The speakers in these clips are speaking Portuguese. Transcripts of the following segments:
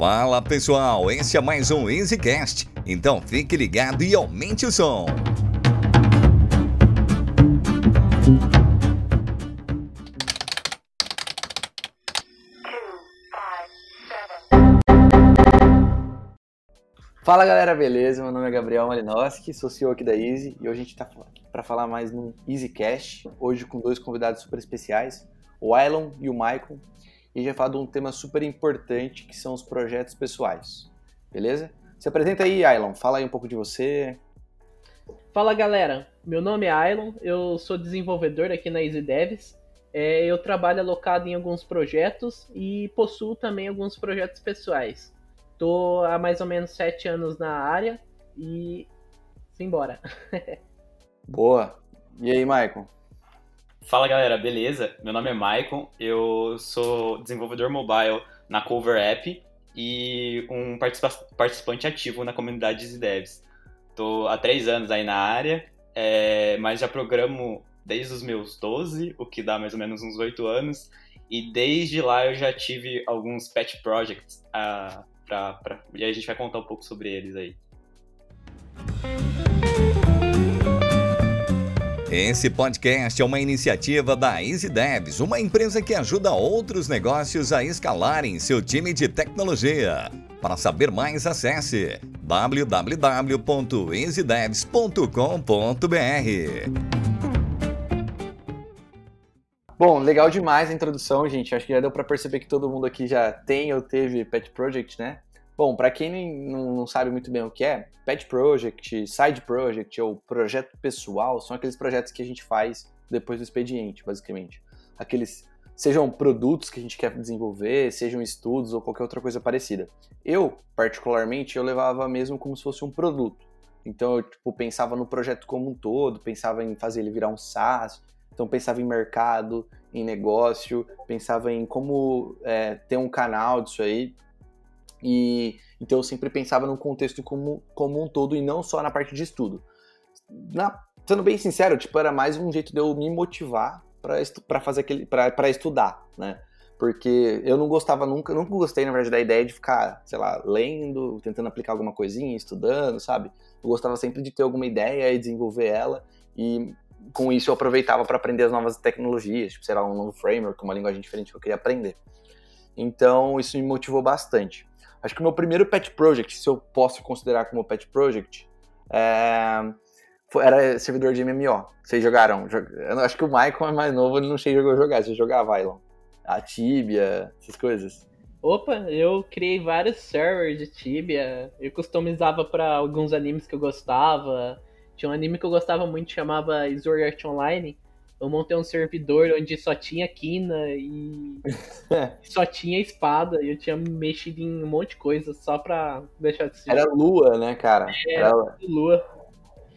Fala pessoal, esse é mais um EasyCast. Então fique ligado e aumente o som. Fala galera, beleza? Meu nome é Gabriel Malinowski, sou CEO aqui da Easy e hoje a gente está para falar mais no EasyCast, hoje com dois convidados super especiais, o Ailon e o Maicon, e a gente vai falar de um tema super importante que são os projetos pessoais, beleza? Se apresenta aí, Ailon, fala aí um pouco de você. Fala galera, meu nome é Ailon, eu sou desenvolvedor aqui na Easy Devs, é, eu trabalho alocado em alguns projetos e possuo também alguns projetos pessoais. Tô há mais ou menos sete anos na área e simbora. Boa. E aí, Maicon? Fala galera, beleza? Meu nome é Maicon, eu sou desenvolvedor mobile na Cover App e um participa participante ativo na comunidade de devs. Tô há três anos aí na área, é, mas já programo desde os meus 12, o que dá mais ou menos uns oito anos, e desde lá eu já tive alguns pet projects uh, pra, pra, e a gente vai contar um pouco sobre eles aí. Esse podcast é uma iniciativa da Easy Devs, uma empresa que ajuda outros negócios a escalarem seu time de tecnologia. Para saber mais, acesse www.easydevs.com.br. Bom, legal demais a introdução, gente. Acho que já deu para perceber que todo mundo aqui já tem ou teve Pet Project, né? Bom, para quem não sabe muito bem o que é, Pet Project, Side Project ou projeto pessoal são aqueles projetos que a gente faz depois do expediente, basicamente. Aqueles sejam produtos que a gente quer desenvolver, sejam estudos ou qualquer outra coisa parecida. Eu, particularmente, eu levava mesmo como se fosse um produto. Então eu tipo, pensava no projeto como um todo, pensava em fazer ele virar um SaaS, então pensava em mercado, em negócio, pensava em como é, ter um canal disso aí, e então eu sempre pensava no contexto como, como um todo e não só na parte de estudo. Na, sendo bem sincero, tipo, era mais um jeito de eu me motivar para fazer aquele para estudar, né? Porque eu não gostava nunca, nunca gostei na verdade da ideia de ficar, sei lá, lendo, tentando aplicar alguma coisinha, estudando, sabe? Eu gostava sempre de ter alguma ideia e desenvolver ela e com isso eu aproveitava para aprender as novas tecnologias, tipo, sei lá, um novo framework, uma linguagem diferente que eu queria aprender. Então, isso me motivou bastante. Acho que o meu primeiro pet project, se eu posso considerar como pet project, é... Era servidor de MMO. Vocês jogaram? Eu acho que o Michael é mais novo, ele não chegou a jogar. Você jogava, Ilon? A Tibia, essas coisas. Opa, eu criei vários servers de Tibia. Eu customizava para alguns animes que eu gostava. Tinha um anime que eu gostava muito, chamava Sword Art Online eu montei um servidor onde só tinha quina e só tinha espada. E eu tinha mexido em um monte de coisa só pra deixar de ser. Era lua, né, cara? Era, Era lua.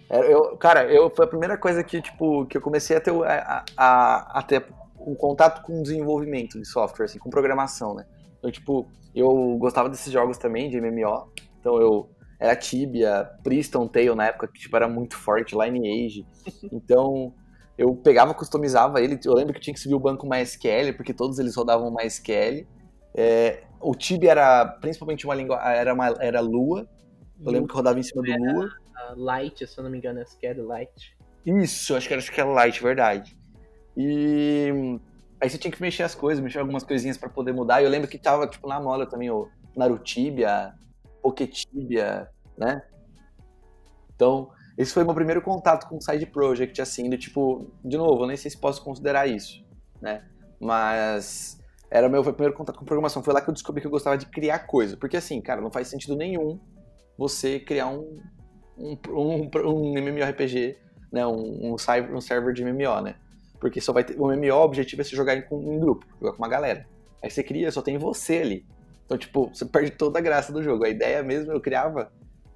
Era, eu, cara, eu, foi a primeira coisa que, tipo, que eu comecei a ter, a, a, a ter um contato com desenvolvimento de software, assim, com programação, né? Então, tipo, eu gostava desses jogos também, de MMO. Então eu era Tibia, Priston Tale na época, que tipo, era muito forte, Lineage. Então, eu pegava, customizava ele. Eu lembro que tinha que subir o banco MySQL, porque todos eles rodavam MySQL. É, o Tibia era principalmente uma língua, era, uma, era Lua. Eu lembro que rodava em cima do Lua. Light, se eu não me engano, acho que era Light. Isso, acho que era, acho que era Light, verdade. E aí você tinha que mexer as coisas, mexer algumas coisinhas para poder mudar. E eu lembro que tava, tipo, na mola também o Narutibia, Poketibia, né? Então, esse foi meu primeiro contato com side project, assim, do tipo, de novo, eu nem sei se posso considerar isso, né? Mas era meu primeiro contato com programação. Foi lá que eu descobri que eu gostava de criar coisa. Porque assim, cara, não faz sentido nenhum você criar um, um, um, um MMORPG, né? Um, um, um server de MMO, né? Porque só vai ter. O MMO, o objetivo é se jogar em, em grupo, jogar com uma galera. Aí você cria, só tem você ali. Então, tipo, você perde toda a graça do jogo. A ideia mesmo eu criava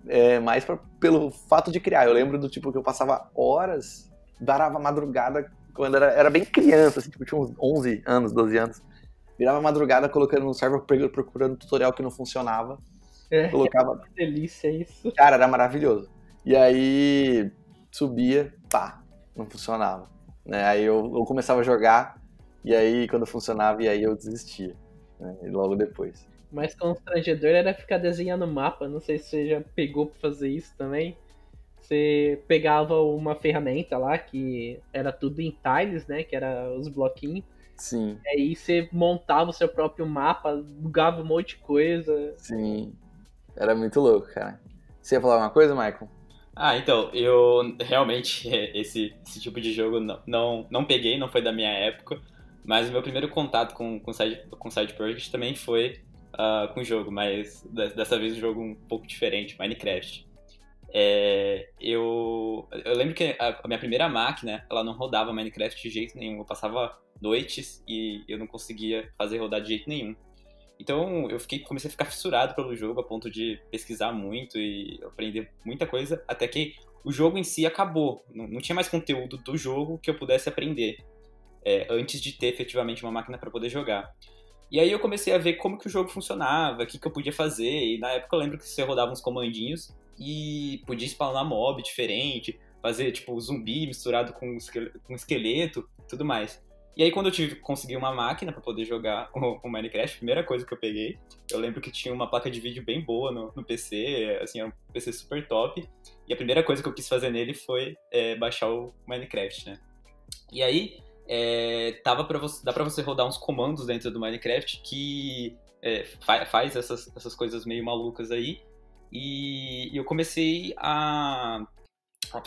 é, mais pra, pelo fato de criar. Eu lembro do tipo que eu passava horas, varava madrugada, quando era, era bem criança, assim, tipo, tinha uns 11 anos, 12 anos. Virava madrugada colocando no server, procurando tutorial que não funcionava. É, colocava. Que delícia isso. Cara, era maravilhoso. E aí subia, pá, não funcionava. Né? Aí eu, eu começava a jogar, e aí quando funcionava, e aí eu desistia. Né? logo depois. Mais constrangedor era ficar desenhando mapa. Não sei se você já pegou pra fazer isso também. Você pegava uma ferramenta lá que era tudo em tiles, né? Que era os bloquinhos. Sim. E aí você montava o seu próprio mapa, bugava um monte de coisa. Sim. Era muito louco, cara. Você ia falar alguma coisa, Michael? Ah, então, eu realmente esse, esse tipo de jogo não, não, não peguei, não foi da minha época, mas o meu primeiro contato com, com, side, com Side Project também foi uh, com o jogo, mas dessa vez um jogo um pouco diferente, Minecraft. É, eu, eu lembro que a, minha primeira máquina, ela não rodava Minecraft de jeito nenhum, eu passava noites e eu não conseguia fazer rodar de jeito nenhum. Então eu fiquei, comecei a ficar fissurado pelo jogo a ponto de pesquisar muito e aprender muita coisa, até que o jogo em si acabou. Não, não tinha mais conteúdo do jogo que eu pudesse aprender é, antes de ter efetivamente uma máquina para poder jogar. E aí eu comecei a ver como que o jogo funcionava, o que, que eu podia fazer, e na época eu lembro que você rodava uns comandinhos e podia spawnar mob diferente, fazer tipo zumbi misturado com, esqueleto, tudo mais. E aí, quando eu tive, consegui uma máquina para poder jogar o, o, Minecraft, a primeira coisa que eu peguei, eu lembro que tinha uma placa de vídeo bem boa no, no PC, assim, era um PC super top. E a primeira coisa que eu quis fazer nele foi é, baixar o Minecraft, né? E aí, é, tava pra você, dá pra você rodar uns comandos dentro do Minecraft que é, faz essas, essas coisas meio malucas aí. E eu comecei a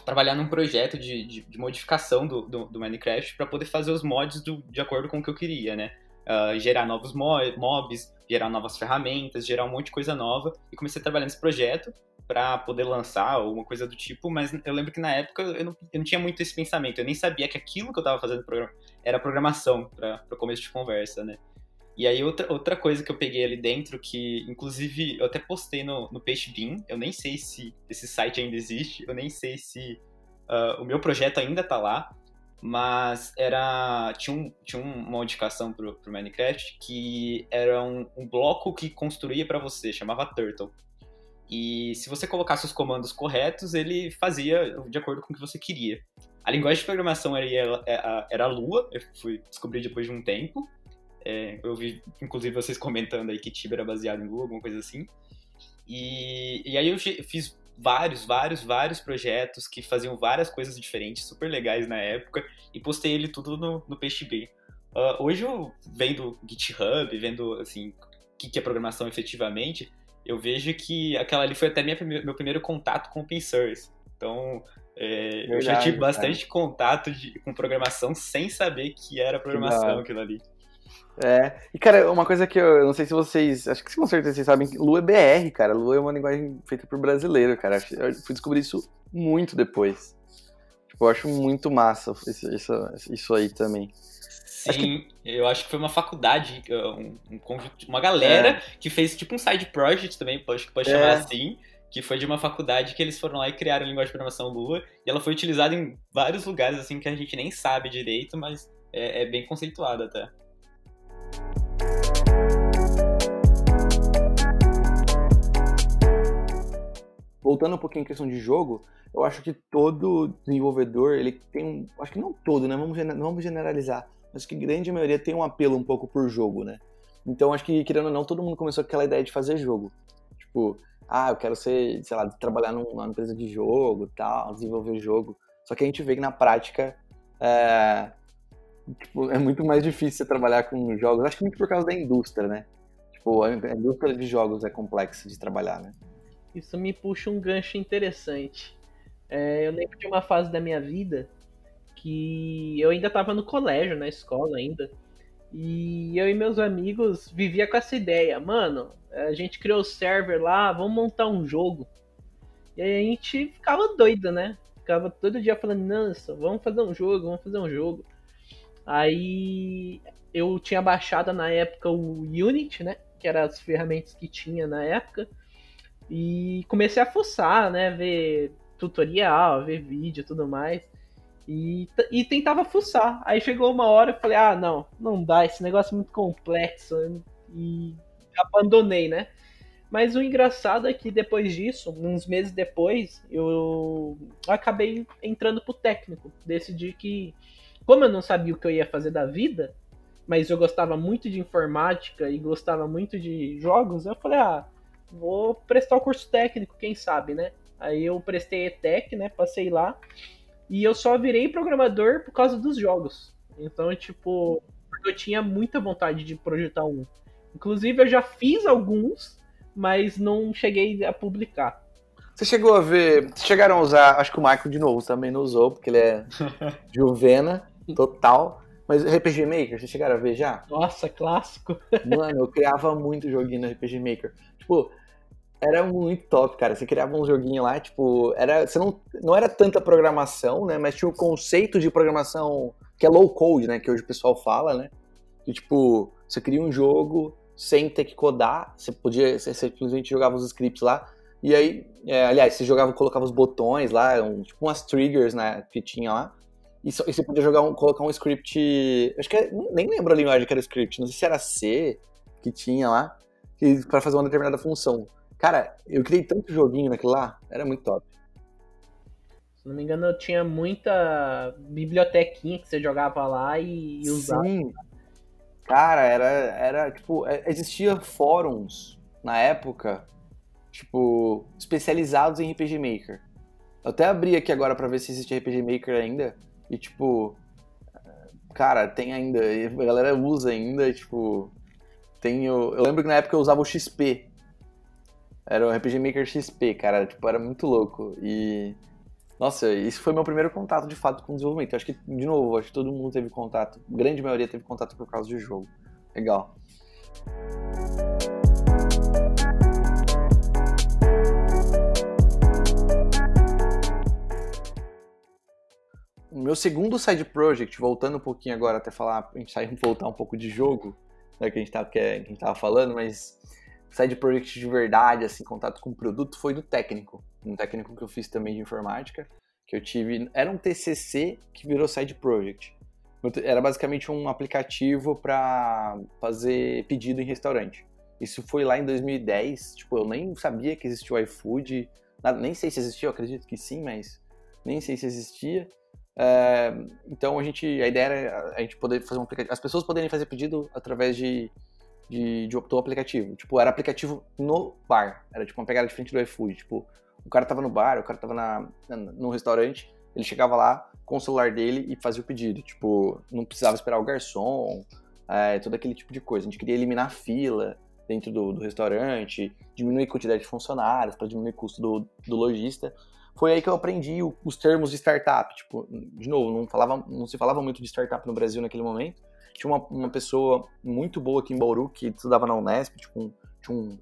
trabalhar num projeto de, de, de modificação do, do, do Minecraft para poder fazer os mods do, de acordo com o que eu queria, né? Uh, gerar novos mobs, gerar novas ferramentas, gerar um monte de coisa nova. E comecei a trabalhar nesse projeto para poder lançar alguma coisa do tipo, mas eu lembro que na época eu não, eu não tinha muito esse pensamento. Eu nem sabia que aquilo que eu estava fazendo era programação para começo de conversa, né? E aí outra, outra coisa que eu peguei ali dentro, que inclusive eu até postei no, no Bean, eu nem sei se esse site ainda existe, eu nem sei se uh, o meu projeto ainda tá lá, mas era tinha, um, tinha uma modificação pro, pro Minecraft que era um, um bloco que construía para você, chamava Turtle. E se você colocasse os comandos corretos, ele fazia de acordo com o que você queria. A linguagem de programação era, era, era Lua, eu fui descobrir depois de um tempo. É, eu vi, inclusive, vocês comentando aí que Tibia era baseado em Lua, alguma coisa assim. E, e aí eu fiz vários, vários, vários projetos que faziam várias coisas diferentes, super legais na época, e postei ele tudo no, no PXB. Uh, ah, hoje eu vendo GitHub, vendo assim, o que, que é programação efetivamente, eu vejo que aquela ali foi até minha, meu primeiro contato com open source. Então, é, Verdade, eu já tive bastante cara. contato de, com programação sem saber que era programação aquilo ali. É, e cara, uma coisa que eu, eu, não sei se vocês, acho que com certeza vocês sabem, Lua é BR, cara. Lua é uma linguagem feita por brasileiro, cara. Eu fui descobrir isso muito depois. Tipo, eu acho muito massa isso, isso, aí também. Sim, acho que... eu acho que foi uma faculdade, um, um uma galera é. que fez tipo um side project também, acho que pode chamar é. assim, que foi de uma faculdade que eles foram lá e criaram a linguagem de programação Lua, e ela foi utilizada em vários lugares assim que a gente nem sabe direito, mas é, é bem conceituada até. Voltando um pouquinho em questão de jogo, eu acho que todo desenvolvedor, ele tem um. Acho que não todo, né? Vamos, vamos generalizar. Mas que grande maioria tem um apelo um pouco por jogo, né? Então acho que, querendo ou não, todo mundo começou com aquela ideia de fazer jogo. Tipo, ah, eu quero ser, sei lá, trabalhar numa empresa de jogo tal, desenvolver jogo. Só que a gente vê que na prática é, tipo, é muito mais difícil trabalhar com jogos. Acho que muito por causa da indústria, né? Tipo, a indústria de jogos é complexa de trabalhar, né? Isso me puxa um gancho interessante. É, eu lembro de uma fase da minha vida que eu ainda estava no colégio, na escola ainda. E eu e meus amigos vivia com essa ideia, mano, a gente criou o server lá, vamos montar um jogo. E aí a gente ficava doido, né? Ficava todo dia falando, nossa, vamos fazer um jogo, vamos fazer um jogo. Aí eu tinha baixado na época o Unity, né? Que eram as ferramentas que tinha na época. E comecei a fuçar, né? Ver tutorial, ver vídeo e tudo mais. E, e tentava fuçar. Aí chegou uma hora eu falei, ah, não, não dá, esse negócio é muito complexo. E abandonei, né? Mas o engraçado é que depois disso, uns meses depois, eu acabei entrando pro técnico. Decidi que como eu não sabia o que eu ia fazer da vida, mas eu gostava muito de informática e gostava muito de jogos, eu falei, ah, vou prestar o curso técnico, quem sabe, né? Aí eu prestei ETEC, né? Passei lá. E eu só virei programador por causa dos jogos. Então, tipo, eu tinha muita vontade de projetar um. Inclusive, eu já fiz alguns, mas não cheguei a publicar. Você chegou a ver. Chegaram a usar. Acho que o Michael de novo também não usou, porque ele é Juvena total. Mas RPG Maker, vocês chegaram a ver já? Nossa, clássico. Mano, eu criava muito joguinho no RPG Maker. Tipo, era muito top, cara. Você criava um joguinho lá, tipo, era, você não, não era tanta programação, né? Mas tinha o conceito de programação que é low code, né? Que hoje o pessoal fala, né? Que, tipo, você cria um jogo sem ter que codar, você podia, você simplesmente jogava os scripts lá, e aí, é, aliás, você jogava, colocava os botões lá, um, tipo umas triggers, né, que tinha lá, e, e você podia jogar um, colocar um script. Acho que é, nem lembro a linguagem que era o script, não sei se era C que tinha lá, para fazer uma determinada função. Cara, eu criei tanto joguinho naquilo lá, era muito top. Se não me engano, eu tinha muita bibliotequinha que você jogava lá e, e usava. Sim. Cara, era, era tipo, é, existia fóruns na época, tipo, especializados em RPG Maker. Eu até abri aqui agora para ver se existe RPG Maker ainda. E, tipo, cara, tem ainda. A galera usa ainda, tipo. Tenho. Eu lembro que na época eu usava o XP. Era o RPG Maker XP, cara. Tipo, era muito louco. E. Nossa, isso foi meu primeiro contato de fato com desenvolvimento. Eu acho que, de novo, acho que todo mundo teve contato. Grande maioria teve contato por causa de jogo. Legal. O meu segundo side project, voltando um pouquinho agora até falar, a gente sair voltar um pouco de jogo, né, que a gente tava, que a gente tava falando, mas side project de verdade, assim, contato com o produto, foi do técnico. Um técnico que eu fiz também de informática, que eu tive, era um TCC que virou side project. Era basicamente um aplicativo para fazer pedido em restaurante. Isso foi lá em 2010, tipo, eu nem sabia que existia o iFood, nem sei se existia, eu acredito que sim, mas nem sei se existia. É, então a gente, a ideia era a gente poder fazer um aplicativo, as pessoas poderem fazer pedido através de, de, de do aplicativo. Tipo, era aplicativo no bar, era tipo uma pegada diferente do iFood. Tipo, o cara tava no bar, o cara tava na, no restaurante, ele chegava lá com o celular dele e fazia o pedido. Tipo, não precisava esperar o garçom, é, todo aquele tipo de coisa. A gente queria eliminar a fila dentro do, do restaurante, diminuir a quantidade de funcionários para diminuir o custo do, do lojista foi aí que eu aprendi os termos de startup. Tipo, de novo, não, falava, não se falava muito de startup no Brasil naquele momento. Tinha uma, uma pessoa muito boa aqui em Bauru que estudava na Unesp, tipo, tinha um,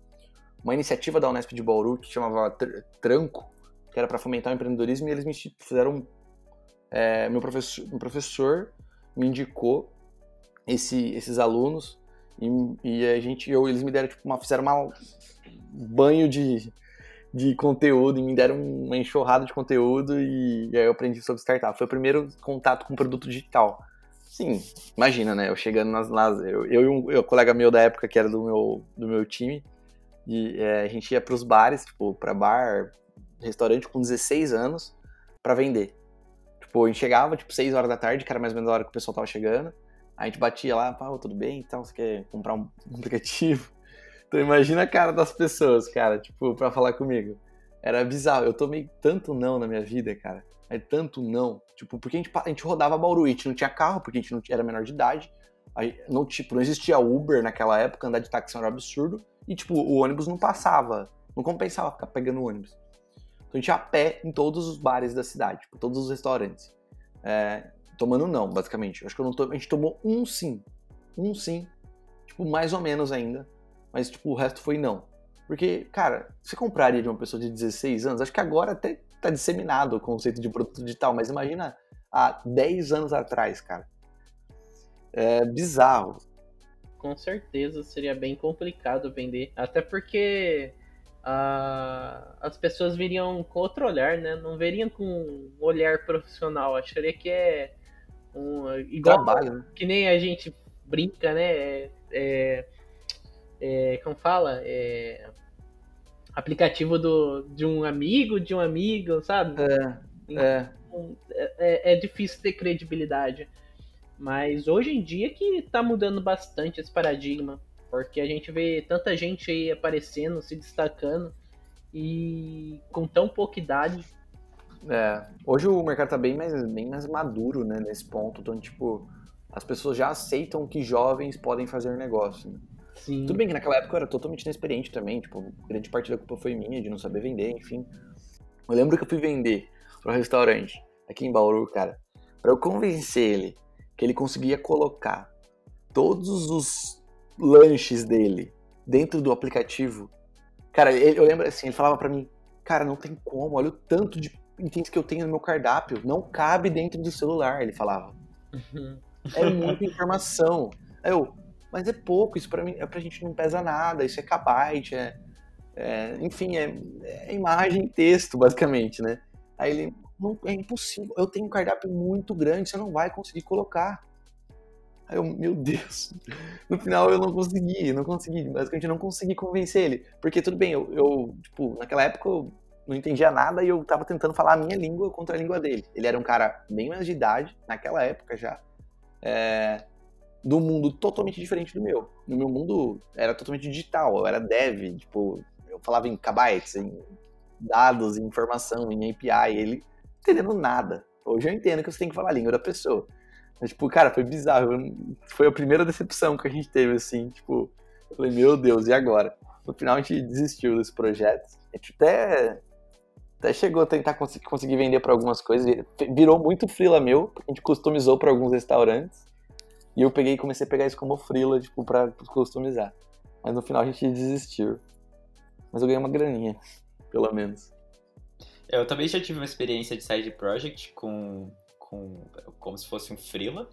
uma iniciativa da Unesp de Bauru que chamava Tranco, que era para fomentar o empreendedorismo, e eles me fizeram. É, meu, professor, professor me indicou esse, esses alunos e, e, a gente, eu, eles me deram, tipo, uma, fizeram uma banho de, de conteúdo e me deram uma enxurrada de conteúdo e, e aí eu aprendi sobre startup. Foi o primeiro contato com produto digital. Sim, imagina, né? Eu chegando nas. nas eu, eu e um, eu, colega meu da época que era do meu, do meu time, e é, a gente ia pros bares, tipo, pra bar, restaurante com 16 anos, para vender. Tipo, a gente chegava, tipo, 6 horas da tarde, que era mais ou menos a hora que o pessoal tava chegando. A gente batia lá, pá, tudo bem então, você quer comprar um aplicativo? Então imagina a cara das pessoas, cara, tipo, pra falar comigo. Era bizarro. Eu tomei tanto não na minha vida, cara. É tanto não. Tipo, porque a gente, a gente rodava Bauru, a gente não tinha carro, porque a gente não era menor de idade. Não, tipo, não existia Uber naquela época, andar de táxi era um absurdo. E, tipo, o ônibus não passava. Não compensava ficar pegando ônibus. Então a gente ia a pé em todos os bares da cidade, tipo, todos os restaurantes. É, tomando não, basicamente. Acho que não to... a gente tomou um sim. Um sim. Tipo, mais ou menos ainda mas tipo, o resto foi não. Porque, cara, você compraria de uma pessoa de 16 anos? Acho que agora até tá disseminado o conceito de produto digital, mas imagina há 10 anos atrás, cara. É bizarro. Com certeza seria bem complicado vender. Até porque uh, as pessoas viriam com outro olhar, né? Não veriam com um olhar profissional. Acharia que é um, igual Trabalho, né? que nem a gente brinca, né? É, é é, como fala? É, aplicativo do, de um amigo, de um amigo, sabe? É, então, é. é. é, difícil ter credibilidade. Mas hoje em dia que tá mudando bastante esse paradigma, porque a gente vê tanta gente aí aparecendo, se destacando e com tão pouca idade. É, hoje o mercado tá bem mais, bem mais maduro, né, nesse ponto, então, tipo, as pessoas já aceitam que jovens podem fazer negócio, né? Sim. Tudo bem que naquela época eu era totalmente inexperiente também, tipo, grande parte da culpa foi minha de não saber vender, enfim. Eu lembro que eu fui vender para um restaurante aqui em Bauru, cara, para eu convencer ele que ele conseguia colocar todos os lanches dele dentro do aplicativo. Cara, ele, eu lembro assim, ele falava para mim, cara, não tem como, olha o tanto de itens que eu tenho no meu cardápio, não cabe dentro do celular, ele falava. Uhum. É muita informação. Aí eu, mas é pouco, isso pra mim, é pra gente não pesa nada, isso é kbyte, é, é enfim, é, é, imagem e texto, basicamente, né? Aí ele, não, é impossível, eu tenho um cardápio muito grande, você não vai conseguir colocar. Aí eu, meu Deus, no final eu não consegui, não consegui, basicamente não consegui convencer ele, porque tudo bem, eu, eu tipo, naquela época eu não entendia nada e eu tava tentando falar a minha língua contra a língua dele. Ele era um cara bem mais de idade, naquela época já, é, do mundo totalmente diferente do meu. No meu mundo era totalmente digital, eu era dev, tipo, eu falava em kbytes, em dados, em informação, em API, ele entendendo nada. Hoje eu entendo que você tem que falar a língua da pessoa. Mas, tipo, cara, foi bizarro. Foi a primeira decepção que a gente teve, assim, tipo, eu falei, meu Deus, e agora? No final a gente desistiu desse projeto. A gente até, até chegou a tentar conseguir, conseguir vender para algumas coisas. Virou muito frila meu, a gente customizou para alguns restaurantes. E eu peguei comecei a pegar isso como frila, tipo, pra customizar. Mas no final a gente desistiu. Mas eu ganhei uma graninha, pelo menos. Eu também já tive uma experiência de side project com, com como se fosse um freela,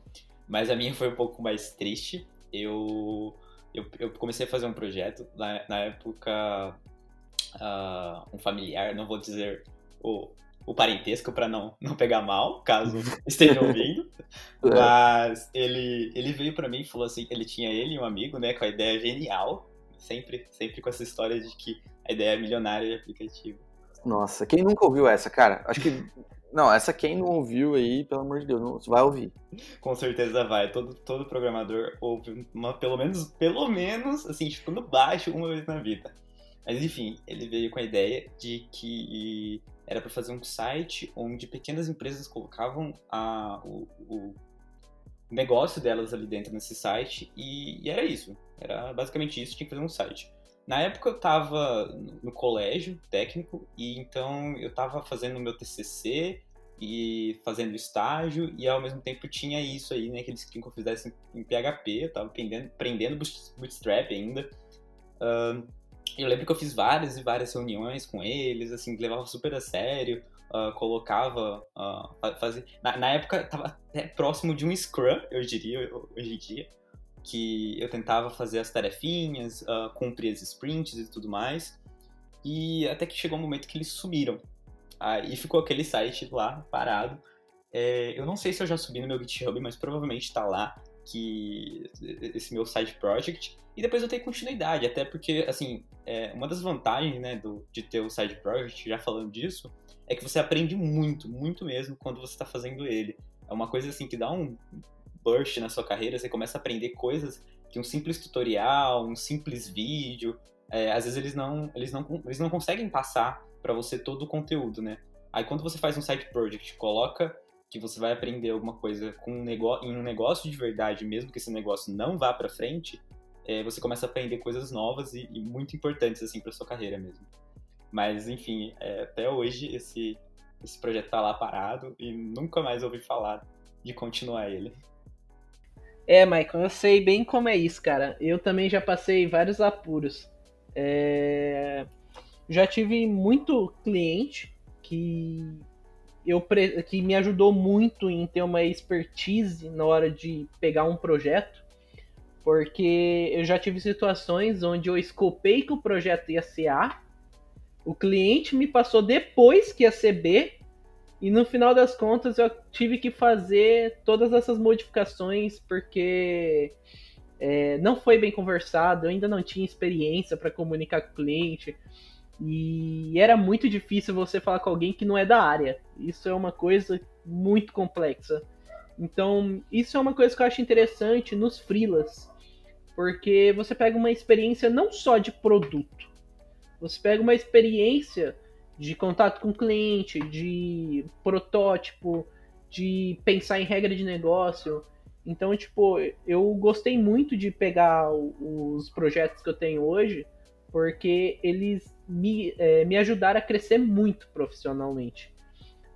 mas a minha foi um pouco mais triste. Eu, eu, eu comecei a fazer um projeto, na, na época, uh, um familiar, não vou dizer o, o parentesco para não, não pegar mal, caso esteja ouvindo. É. Mas ele, ele veio para mim e falou assim, ele tinha ele e um amigo, né, com a ideia genial, sempre, sempre com essa história de que a ideia é milionária de aplicativo. Nossa, quem nunca ouviu essa, cara? Acho que não, essa quem não ouviu aí, pelo amor de Deus, não, vai ouvir. Com certeza vai. Todo, todo programador ouve uma, pelo menos, pelo menos, assim, tipo, no baixo uma vez na vida. Mas enfim, ele veio com a ideia de que era para fazer um site onde pequenas empresas colocavam a, o, o, negócio delas ali dentro nesse site e, e, era isso. Era basicamente isso, tinha que fazer um site. Na época eu estava no colégio técnico e então eu estava fazendo meu TCC e fazendo estágio e ao mesmo tempo tinha isso aí, né, que eles queriam que eu fizesse em PHP, eu estava aprendendo, aprendendo Bootstrap ainda. Uh, eu lembro que eu fiz várias e várias reuniões com eles, assim, levava super a sério, uh, colocava, uh. Na, na, época tava até próximo de um Scrum, eu diria, hoje em dia, que eu tentava fazer as tarefinhas, uh, cumprir as sprints e tudo mais, e até que chegou um momento que eles sumiram. Aí ficou aquele site lá, parado. É, eu não sei se eu já subi no meu GitHub, mas provavelmente está lá, que esse meu side project, e depois eu tenho continuidade, até porque, assim, é, uma das vantagens, né, do, de ter o side project, já falando disso, é que você aprende muito, muito mesmo quando você está fazendo ele. É uma coisa, assim, que dá um burst na sua carreira, você começa a aprender coisas que um simples tutorial, um simples vídeo, é, às vezes eles não, eles não, eles não conseguem passar para você todo o conteúdo, né? Aí quando você faz um side project, coloca que você vai aprender alguma coisa com um negócio, em um negócio de verdade, mesmo que esse negócio não vá para frente, é, você começa a aprender coisas novas e, e muito importantes assim para sua carreira mesmo. Mas enfim, é, até hoje esse esse projeto tá lá parado e nunca mais ouvi falar de continuar ele. É, Michael, eu sei bem como é isso, cara. Eu também já passei vários apuros. É... Já tive muito cliente que eu que me ajudou muito em ter uma expertise na hora de pegar um projeto porque eu já tive situações onde eu escopei que o projeto ia ser A, o cliente me passou depois que ia ser B, e no final das contas eu tive que fazer todas essas modificações porque é, não foi bem conversado, eu ainda não tinha experiência para comunicar com o cliente. E era muito difícil você falar com alguém que não é da área. Isso é uma coisa muito complexa. Então, isso é uma coisa que eu acho interessante nos freelas, porque você pega uma experiência não só de produto, você pega uma experiência de contato com o cliente, de protótipo, de pensar em regra de negócio. Então, tipo, eu gostei muito de pegar os projetos que eu tenho hoje, porque eles me, é, me ajudaram a crescer muito profissionalmente.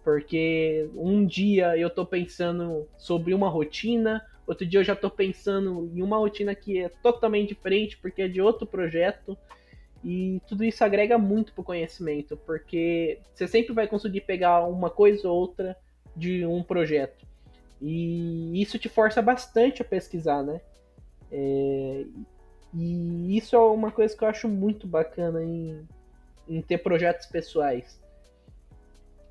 Porque um dia eu tô pensando sobre uma rotina, outro dia eu já tô pensando em uma rotina que é totalmente diferente, porque é de outro projeto. E tudo isso agrega muito pro conhecimento, porque você sempre vai conseguir pegar uma coisa ou outra de um projeto. E isso te força bastante a pesquisar, né? É... E isso é uma coisa que eu acho muito bacana em, em ter projetos pessoais.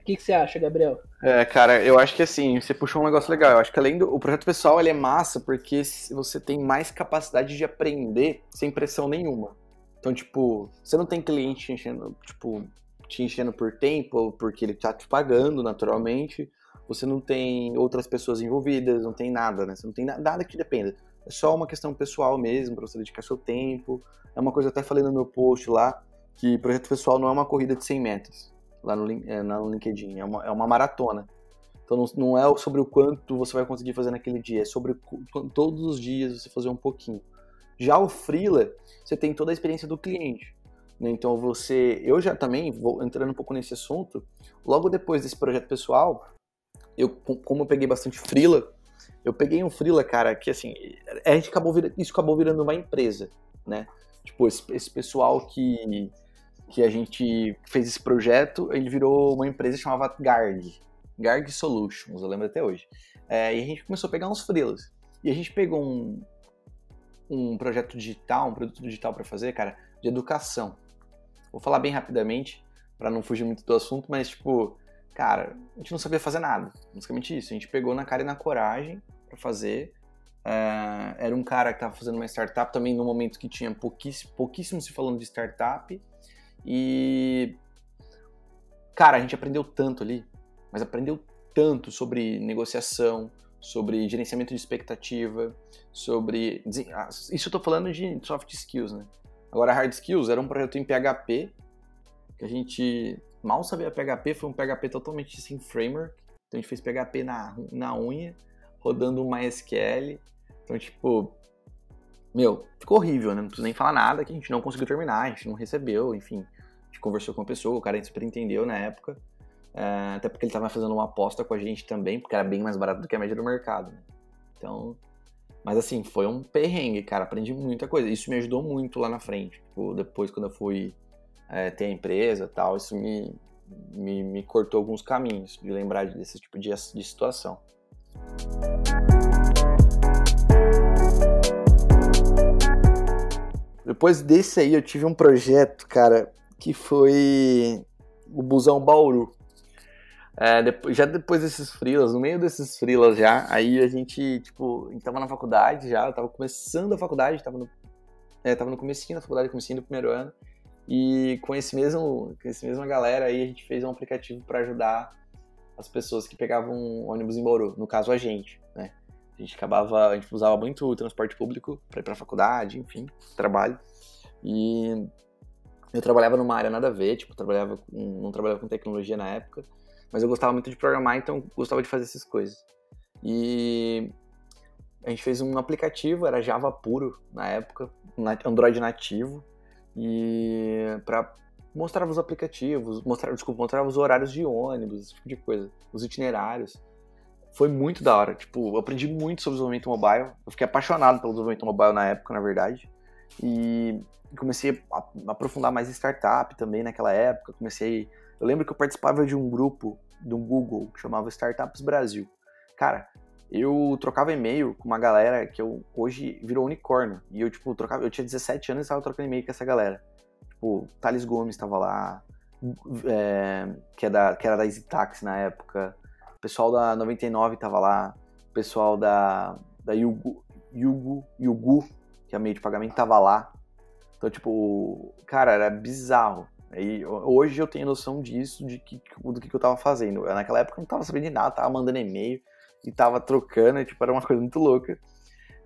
O que, que, você acha, Gabriel? É, cara, eu acho que assim, você puxou um negócio legal. Eu acho que além do o projeto pessoal, ele é massa porque você tem mais capacidade de aprender sem pressão nenhuma. Então, tipo, você não tem cliente te enchendo, tipo, te enchendo por tempo, porque ele tá te pagando naturalmente. Você não tem outras pessoas envolvidas, não tem nada, né? Você não tem nada que dependa. É só uma questão pessoal mesmo, para você dedicar seu tempo. É uma coisa, eu até falei no meu post lá, que projeto pessoal não é uma corrida de 100 metros, lá no, é, no LinkedIn, é uma, é uma maratona. Então não, não é sobre o quanto você vai conseguir fazer naquele dia, é sobre todos os dias você fazer um pouquinho. Já o freela, você tem toda a experiência do cliente. Né? Então você, eu já também vou entrando um pouco nesse assunto. Logo depois desse projeto pessoal, eu como eu peguei bastante freela, eu peguei um freela, cara, que assim, a gente acabou virando, isso acabou virando uma empresa, né? Tipo, esse, esse pessoal que que a gente fez esse projeto, ele virou uma empresa que chamava Garg, Garg Solutions, eu lembro até hoje. É, e a gente começou a pegar uns freelas. E a gente pegou um, um projeto digital, um produto digital para fazer, cara, de educação. Vou falar bem rapidamente, para não fugir muito do assunto, mas tipo, cara, a gente não sabia fazer nada. Basicamente isso. A gente pegou na cara e na coragem para fazer. Uh, era um cara que estava fazendo uma startup também no momento que tinha pouquíssimo, pouquíssimo se falando de startup. E. Cara, a gente aprendeu tanto ali, mas aprendeu tanto sobre negociação, sobre gerenciamento de expectativa, sobre. Ah, isso eu tô falando de soft skills, né? Agora, hard skills era um projeto em PHP, que a gente mal sabia PHP, foi um PHP totalmente sem framework. Então a gente fez PHP na, na unha, rodando um MySQL. Então, tipo, meu, ficou horrível, né? Não preciso nem falar nada, que a gente não conseguiu terminar, a gente não recebeu, enfim. A gente conversou com a pessoa, o cara super entendeu na época. É, até porque ele estava fazendo uma aposta com a gente também, porque era bem mais barato do que a média do mercado. Né? Então, mas assim, foi um perrengue, cara. Aprendi muita coisa. Isso me ajudou muito lá na frente. Tipo, depois, quando eu fui é, ter a empresa tal, isso me, me, me, cortou alguns caminhos de lembrar desse tipo de, de situação. Depois desse aí, eu tive um projeto, cara, que foi o Busão Bauru. É, depois, já depois desses frilas, no meio desses frilas já, aí a gente, tipo, tava na faculdade já, tava começando a faculdade, tava no, é, tava no comecinho da faculdade, comecinho do primeiro ano, e com esse mesmo, com esse mesma galera aí a gente fez um aplicativo para ajudar as pessoas que pegavam ônibus em Bauru, no caso a gente? A gente acabava, a gente usava muito o transporte público para ir para a faculdade, enfim, trabalho. E eu trabalhava numa área nada a ver, tipo, trabalhava com, não trabalhava com tecnologia na época, mas eu gostava muito de programar, então gostava de fazer essas coisas. E a gente fez um aplicativo, era Java puro na época, Android nativo, e para mostrar os aplicativos, mostrar, desculpa, mostrar os horários de ônibus, esse tipo de coisa, os itinerários. Foi muito da hora, tipo, eu aprendi muito sobre desenvolvimento mobile, eu fiquei apaixonado pelo desenvolvimento mobile na época, na verdade, e comecei a aprofundar mais em startup também naquela época, comecei eu lembro que eu participava de um grupo do Google que chamava Startups Brasil. Cara, eu trocava e-mail com uma galera que eu hoje virou unicórnio. E eu, tipo, trocava. Eu tinha 17 anos e estava trocando e-mail com essa galera. Tipo, Thales Gomes estava lá, é, que, é da, que era da Easy Taxi na época. O pessoal da 99 estava lá. O pessoal da, da Yugu, Yugu, Yugu, que é meio de pagamento, estava lá. Então, tipo, cara, era bizarro. E hoje eu tenho noção disso, de que, do que eu tava fazendo. Naquela época eu não tava sabendo de nada, tava mandando e-mail. e tava trocando, e, tipo, era uma coisa muito louca.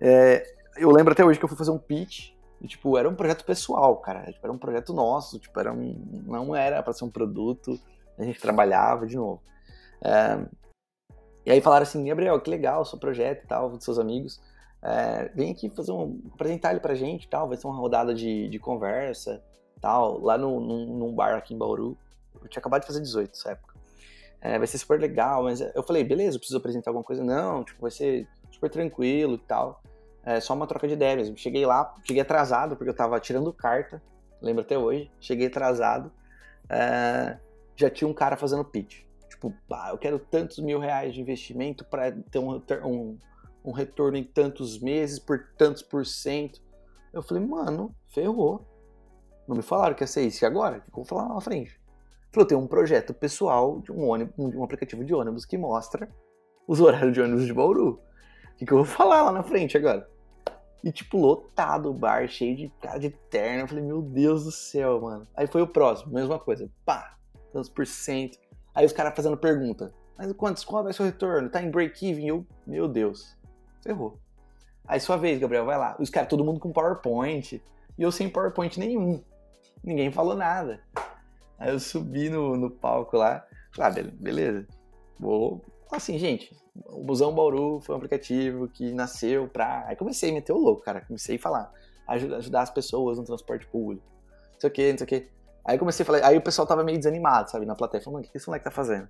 É, eu lembro até hoje que eu fui fazer um pitch, e, tipo, era um projeto pessoal, cara. Tipo, era um projeto nosso, tipo, era um, não era para ser um produto, a gente trabalhava de novo. É, e aí falaram assim, Gabriel, que legal o seu projeto e tal, dos seus amigos. É, vem aqui fazer um, apresentar ele pra gente tal, vai ser uma rodada de, de conversa tal, lá no, num, num bar aqui em Bauru. Eu tinha acabado de fazer 18 nessa época. É, vai ser super legal, mas eu falei, beleza, eu preciso apresentar alguma coisa? Não, tipo, vai ser super tranquilo e tal. É só uma troca de ideias. Cheguei lá, cheguei atrasado, porque eu tava tirando carta, lembro até hoje. Cheguei atrasado. É, já tinha um cara fazendo pitch. Tipo, pá, eu quero tantos mil reais de investimento para ter um, um, um retorno em tantos meses, por tantos por cento. Eu falei, mano, ferrou. Não me falaram que ia ser isso. E agora? O que eu vou falar lá na frente? Falou, tem um projeto pessoal de um, ônibus, um aplicativo de ônibus que mostra os horários de ônibus de Bauru. O que, que eu vou falar lá na frente agora? E, tipo, lotado o bar, cheio de cara de terno. Eu falei, meu Deus do céu, mano. Aí foi o próximo, mesma coisa. Pá, tantos por cento. Aí os caras fazendo pergunta. Mas quantos, qual vai ser o retorno? Tá em break-even? Eu, meu Deus. Ferrou. Aí sua vez, Gabriel, vai lá. Os caras, todo mundo com PowerPoint. E eu sem PowerPoint nenhum. Ninguém falou nada. Aí eu subi no, no palco lá. Ah, beleza. Vou. Assim, gente, o Busão Bauru foi um aplicativo que nasceu pra. Aí comecei a meter o louco, cara. Comecei a falar. Ajudar, ajudar as pessoas no transporte público. Não sei o que, não sei o que. Aí comecei a falar. Aí o pessoal tava meio desanimado, sabe, na plateia. Falando, o que esse moleque tá fazendo?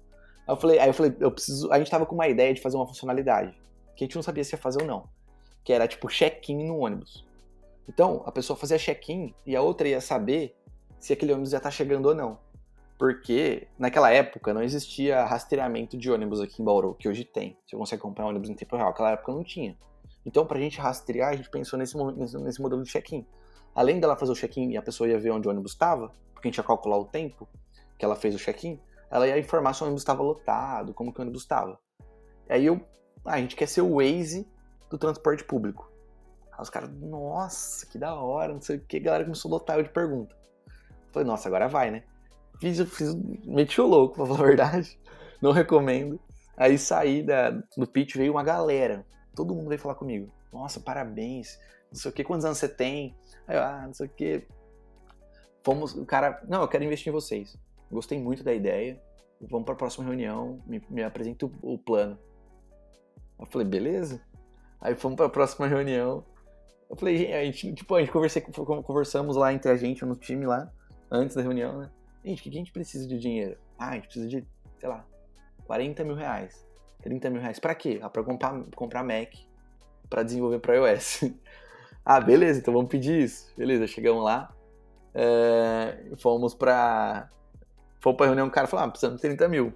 Aí eu falei, aí eu falei, eu preciso. A gente tava com uma ideia de fazer uma funcionalidade. Que a gente não sabia se ia fazer ou não. Que era tipo check-in no ônibus. Então, a pessoa fazia check-in e a outra ia saber se aquele ônibus ia estar tá chegando ou não. Porque naquela época não existia rastreamento de ônibus aqui em Bauru, que hoje tem. Você consegue comprar ônibus em tempo real. Naquela época não tinha. Então, pra gente rastrear, a gente pensou nesse, nesse modelo de check-in. Além dela fazer o check-in e a pessoa ia ver onde o ônibus estava, porque a gente ia calcular o tempo que ela fez o check-in, ela ia informar se o ônibus estava lotado, como que o ônibus estava. Aí eu, ah, a gente quer ser o Waze do transporte público. Aí os caras, nossa, que da hora, não sei o que, a galera começou a lotar eu de pergunta. Falei, nossa, agora vai, né? Fiz, fiz, meti o louco, pra falar a verdade. Não recomendo. Aí saí da, do pitch, veio uma galera. Todo mundo veio falar comigo. Nossa, parabéns. Não sei o que, quantos anos você tem? Aí eu, ah, não sei o que. Fomos, o cara, não, eu quero investir em vocês. Gostei muito da ideia. Vamos para a próxima reunião, me, me apresenta o, o plano. Eu falei, beleza. Aí fomos para a próxima reunião. Eu falei, a gente, tipo, a gente conversei, conversamos lá entre a gente, no time lá, antes da reunião, né? Gente, o que a gente precisa de dinheiro? Ah, a gente precisa de, sei lá, 40 mil reais. 30 mil reais. Pra quê? Ah, pra comprar, comprar Mac para desenvolver para iOS. ah, beleza, então vamos pedir isso. Beleza, chegamos lá. É, fomos pra. Fomos pra reunião, o cara falou: ah, precisamos de 30 mil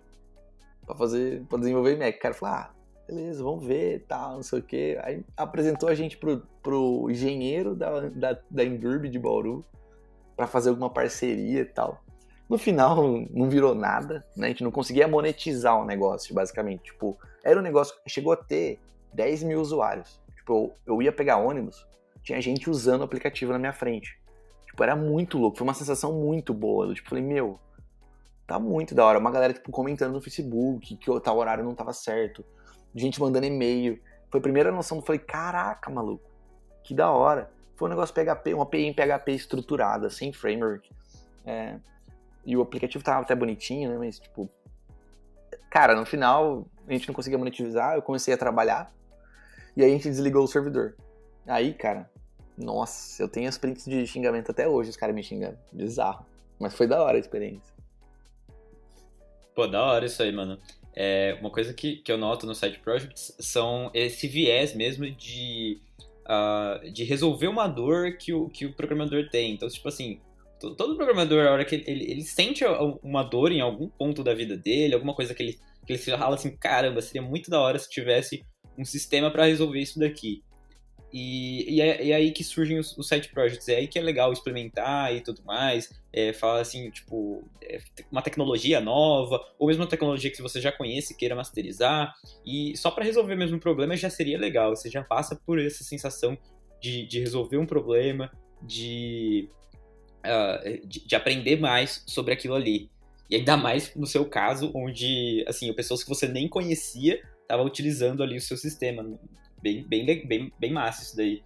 pra fazer, pra desenvolver Mac. O cara falou: ah, beleza, vamos ver, tal, não sei o quê. Aí apresentou a gente pro, pro engenheiro da, da, da Endurb de Bauru para fazer alguma parceria e tal. No final, não virou nada, né? A gente não conseguia monetizar o negócio, basicamente. Tipo, era um negócio que chegou a ter 10 mil usuários. Tipo, eu, eu ia pegar ônibus, tinha gente usando o aplicativo na minha frente. Tipo, era muito louco. Foi uma sensação muito boa. Eu, tipo, falei, meu, tá muito da hora. Uma galera, tipo, comentando no Facebook que o tal horário não tava certo. Gente mandando e-mail. Foi a primeira noção. Eu falei, caraca, maluco, que da hora. Foi um negócio PHP, uma API em PHP estruturada, sem framework. É, e o aplicativo tava até bonitinho, né? Mas, tipo. Cara, no final a gente não conseguia monetizar, eu comecei a trabalhar. E aí a gente desligou o servidor. Aí, cara, nossa, eu tenho as prints de xingamento até hoje, os caras me xingando. Bizarro. Mas foi da hora a experiência. Pô, da hora isso aí, mano. É, uma coisa que, que eu noto no Side Projects são esse viés mesmo de, uh, de resolver uma dor que o, que o programador tem. Então, tipo assim, todo programador, a hora que ele, ele sente uma dor em algum ponto da vida dele, alguma coisa que ele, que ele se fala assim, caramba, seria muito da hora se tivesse um sistema para resolver isso daqui. E, e, é, é, aí que surgem os, os side projects, é aí que é legal experimentar e tudo mais, é, falar assim, tipo, é, uma tecnologia nova, ou mesmo uma tecnologia que você já conhece queira masterizar, e só para resolver mesmo o problema já seria legal, você já passa por essa sensação de, de resolver um problema, de uh, de, de, aprender mais sobre aquilo ali. E ainda mais no seu caso, onde, assim, pessoas que você nem conhecia estava utilizando ali o seu sistema. Bem, bem, bem, bem massa isso daí.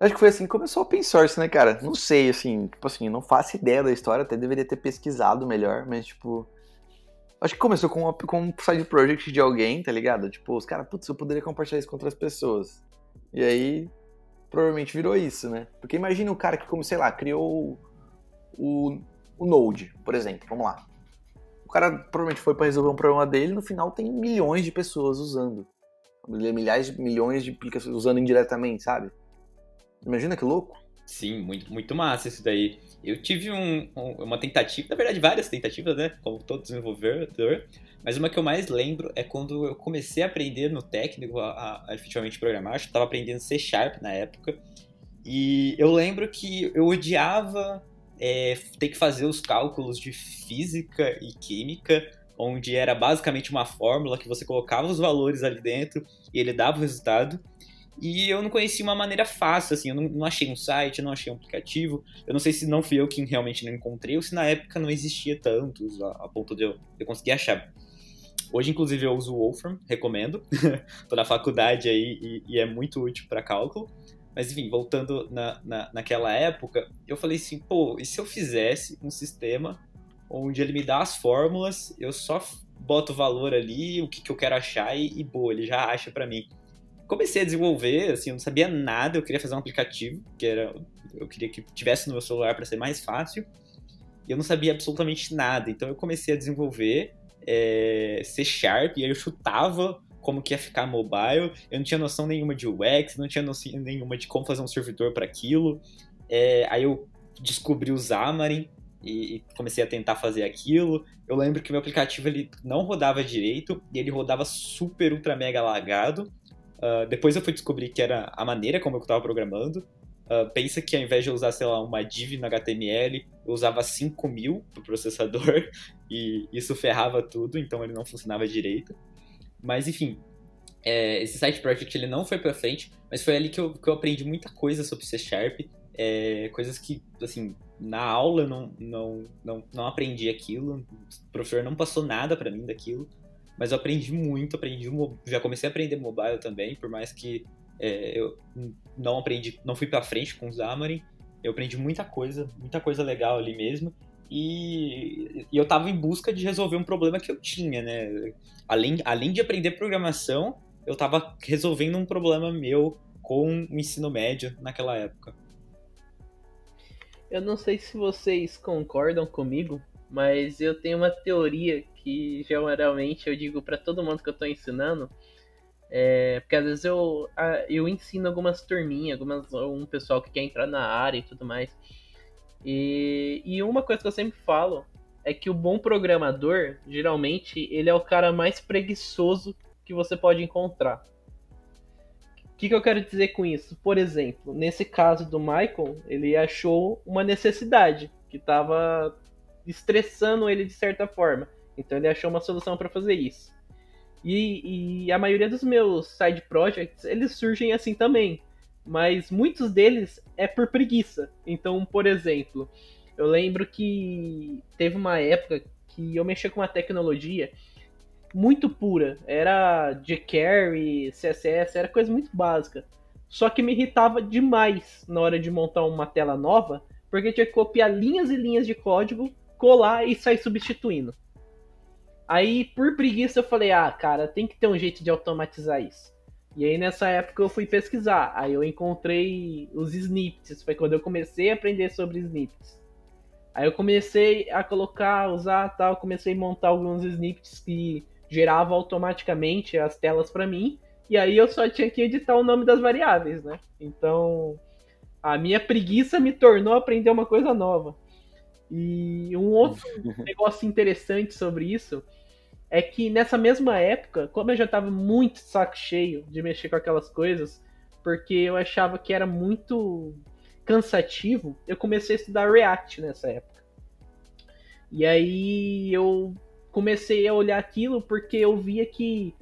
Acho que foi assim que começou o open source, né, cara? Não sei, assim, tipo assim, não faço ideia da história, até deveria ter pesquisado melhor, mas, tipo. Acho que começou com, uma, com um side project de alguém, tá ligado? Tipo, os caras, putz, eu poderia compartilhar isso com outras pessoas. E aí, provavelmente virou isso, né? Porque imagina o cara que, como, sei lá, criou o, o Node, por exemplo, vamos lá. O cara provavelmente foi para resolver um problema dele, no final tem milhões de pessoas usando. Milhares, milhões de aplicações usando indiretamente, sabe? Imagina que louco. Sim, muito, muito massa isso daí. Eu tive um, um, uma tentativa, na verdade várias tentativas, né? Como todo desenvolvedor. Mas uma que eu mais lembro é quando eu comecei a aprender no técnico a, a efetivamente programar. Acho que estava aprendendo C Sharp na época. E eu lembro que eu odiava é, ter que fazer os cálculos de física e química, onde era basicamente uma fórmula que você colocava os valores ali dentro e ele dava o resultado. E eu não conhecia uma maneira fácil, assim, eu não, não, achei um site, eu não achei um aplicativo. Eu não sei se não fui eu que realmente não encontrei ou se na época não existia tantos a, a ponto de eu, eu conseguir achar. Hoje, inclusive, eu uso o Wolfram, recomendo. Tô na faculdade aí e, e é muito útil para cálculo. Mas enfim, voltando na, na, naquela época, eu falei assim, pô, e se eu fizesse um sistema onde ele me dá as fórmulas, eu só boto o valor ali, o que, que eu quero achar e, e boa, ele já acha para mim comecei a desenvolver, assim, eu não sabia nada, eu queria fazer um aplicativo, que era eu queria que tivesse no meu celular para ser mais fácil. E eu não sabia absolutamente nada, então eu comecei a desenvolver é, C Sharp e aí eu chutava como que ia ficar mobile. Eu não tinha noção nenhuma de UX, não tinha noção nenhuma de como fazer um servidor para aquilo. É, aí eu descobri o Xamarin e, e, comecei a tentar fazer aquilo. Eu lembro que meu aplicativo ele não rodava direito e ele rodava super ultra mega lagado. Uh, depois eu fui descobrir que era a maneira como eu estava programando. Uh, pensa que ao invés de eu usar, sei lá, uma div no HTML, eu usava 5000 pro processador e isso ferrava tudo, então ele não funcionava direito. Mas enfim, é, esse site project ele não foi para frente, mas foi ali que eu, que eu aprendi muita coisa sobre C Sharp, é, coisas que, assim, na aula eu não, não, não, não aprendi aquilo, o professor não passou nada para mim daquilo. Mas eu aprendi muito, aprendi já comecei a aprender mobile também, por mais que é, eu não aprendi, não fui para frente com o Xamarin, eu aprendi muita coisa, muita coisa legal ali mesmo. E, e eu estava em busca de resolver um problema que eu tinha, né? Além, além de aprender programação, eu estava resolvendo um problema meu com o ensino médio naquela época. Eu não sei se vocês concordam comigo, mas eu tenho uma teoria que geralmente eu digo para todo mundo que eu estou ensinando, é, porque às vezes eu, eu ensino algumas turminhas, algumas, um pessoal que quer entrar na área e tudo mais. E, e uma coisa que eu sempre falo é que o bom programador, geralmente, ele é o cara mais preguiçoso que você pode encontrar. O que, que eu quero dizer com isso? Por exemplo, nesse caso do Michael, ele achou uma necessidade que estava estressando ele de certa forma. Então ele achou uma solução para fazer isso. E, e, a maioria dos meus side projects, eles surgem assim também. Mas muitos deles é por preguiça. Então, por exemplo, eu lembro que teve uma época que eu mexia com uma tecnologia muito pura. Era jQuery, CSS, era coisa muito básica. Só que me irritava demais na hora de montar uma tela nova, porque tinha que copiar linhas e linhas de código, colar e sair substituindo. Aí, por preguiça, eu falei, ah, cara, tem que ter um jeito de automatizar isso. E aí, nessa época, eu fui pesquisar. Aí eu encontrei os snippets. Foi quando eu comecei a aprender sobre snippets. Aí eu comecei a colocar, usar tal, comecei a montar alguns snippets que geravam automaticamente as telas para mim. E aí eu só tinha que editar o nome das variáveis, né? Então, a minha preguiça me tornou aprender uma coisa nova. E um outro negócio interessante sobre isso é que nessa mesma época, como eu já estava muito saco cheio de mexer com aquelas coisas, porque eu achava que era muito cansativo, eu comecei a estudar React nessa época. E aí eu comecei a olhar aquilo porque eu via que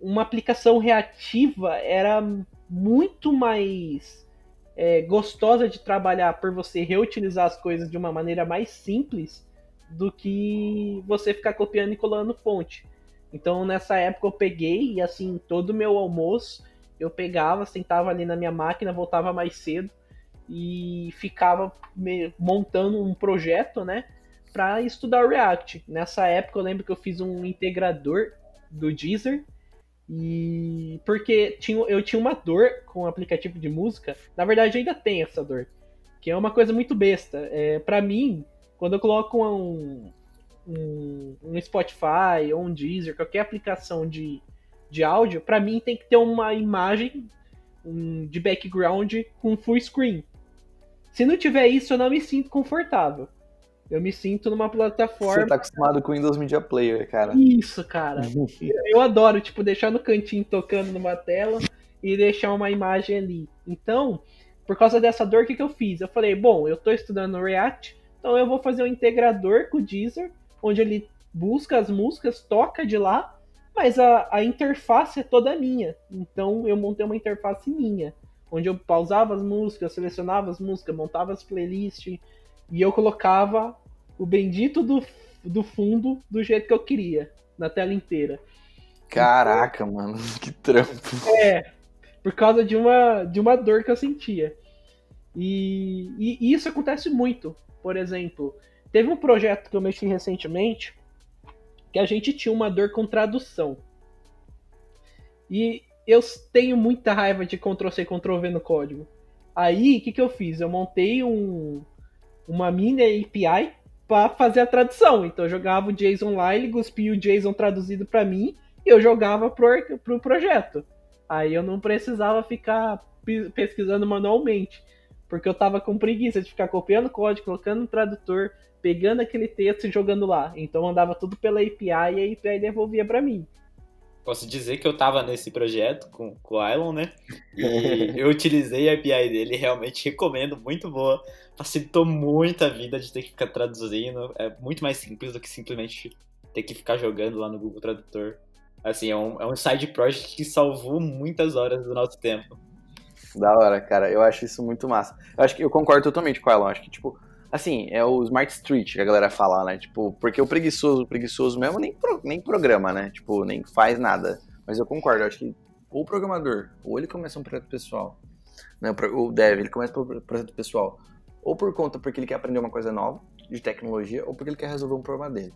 uma aplicação reativa era muito mais é, gostosa de trabalhar por você reutilizar as coisas de uma maneira mais simples do que você ficar copiando e colando fonte. Então nessa época eu peguei e assim, todo o meu almoço eu pegava, sentava ali na minha máquina, voltava mais cedo e ficava montando um projeto, né, para estudar React. Nessa época eu lembro que eu fiz um integrador do Deezer e porque tinha, eu tinha uma dor com o aplicativo de música, na verdade ainda tem essa dor, que é uma coisa muito besta. É, para mim, quando eu coloco um, um, um Spotify ou um Deezer, qualquer aplicação de, de áudio, para mim tem que ter uma imagem um, de background com full screen. Se não tiver isso, eu não me sinto confortável. Eu me sinto numa plataforma. Você tá acostumado com o Windows Media Player, cara. Isso, cara. eu adoro, tipo, deixar no cantinho tocando numa tela e deixar uma imagem ali. Então, por causa dessa dor, o que, que eu fiz? Eu falei, bom, eu tô estudando React, então eu vou fazer um integrador com o Deezer, onde ele busca as músicas, toca de lá, mas a, a interface é toda minha. Então eu montei uma interface minha, onde eu pausava as músicas, selecionava as músicas, montava as playlists e eu colocava o bendito do, do fundo do jeito que eu queria, na tela inteira. Caraca, então, mano, que trampo. É, por causa de uma, de uma dor que eu sentia. E, e, e isso acontece muito. Por exemplo, teve um projeto que eu mexi recentemente que a gente tinha uma dor com tradução. E eu tenho muita raiva de Ctrl-C, Ctrl-V no código. Aí, o que, que eu fiz? Eu montei um, uma mini API para fazer a tradução. Então eu jogava o JSON lá, ele cuspia o JSON traduzido para mim e eu jogava pro, pro projeto. Aí eu não precisava ficar pesquisando manualmente, porque eu tava com preguiça de ficar copiando código, colocando no tradutor, pegando aquele texto e jogando lá. Então andava tudo pela API e a API devolvia para mim. Posso dizer que eu tava nesse projeto com, com o Ilon, né? E eu utilizei a API dele, realmente recomendo, muito boa. Facilitou muito a vida de ter que ficar traduzindo. É muito mais simples do que simplesmente ter que ficar jogando lá no Google Tradutor. Assim, é um, é um side project que salvou muitas horas do nosso tempo. Da hora, cara. Eu acho isso muito massa. Eu acho que eu concordo totalmente com o Elon. Acho que, tipo, assim, é o Smart Street que a galera fala, né? Tipo, porque o preguiçoso, o preguiçoso mesmo nem, pro, nem programa, né? Tipo, nem faz nada. Mas eu concordo, eu acho que o programador, ou ele começa um projeto pessoal, né? O dev, ele começa um projeto pessoal, ou por conta porque ele quer aprender uma coisa nova de tecnologia, ou porque ele quer resolver um problema dele,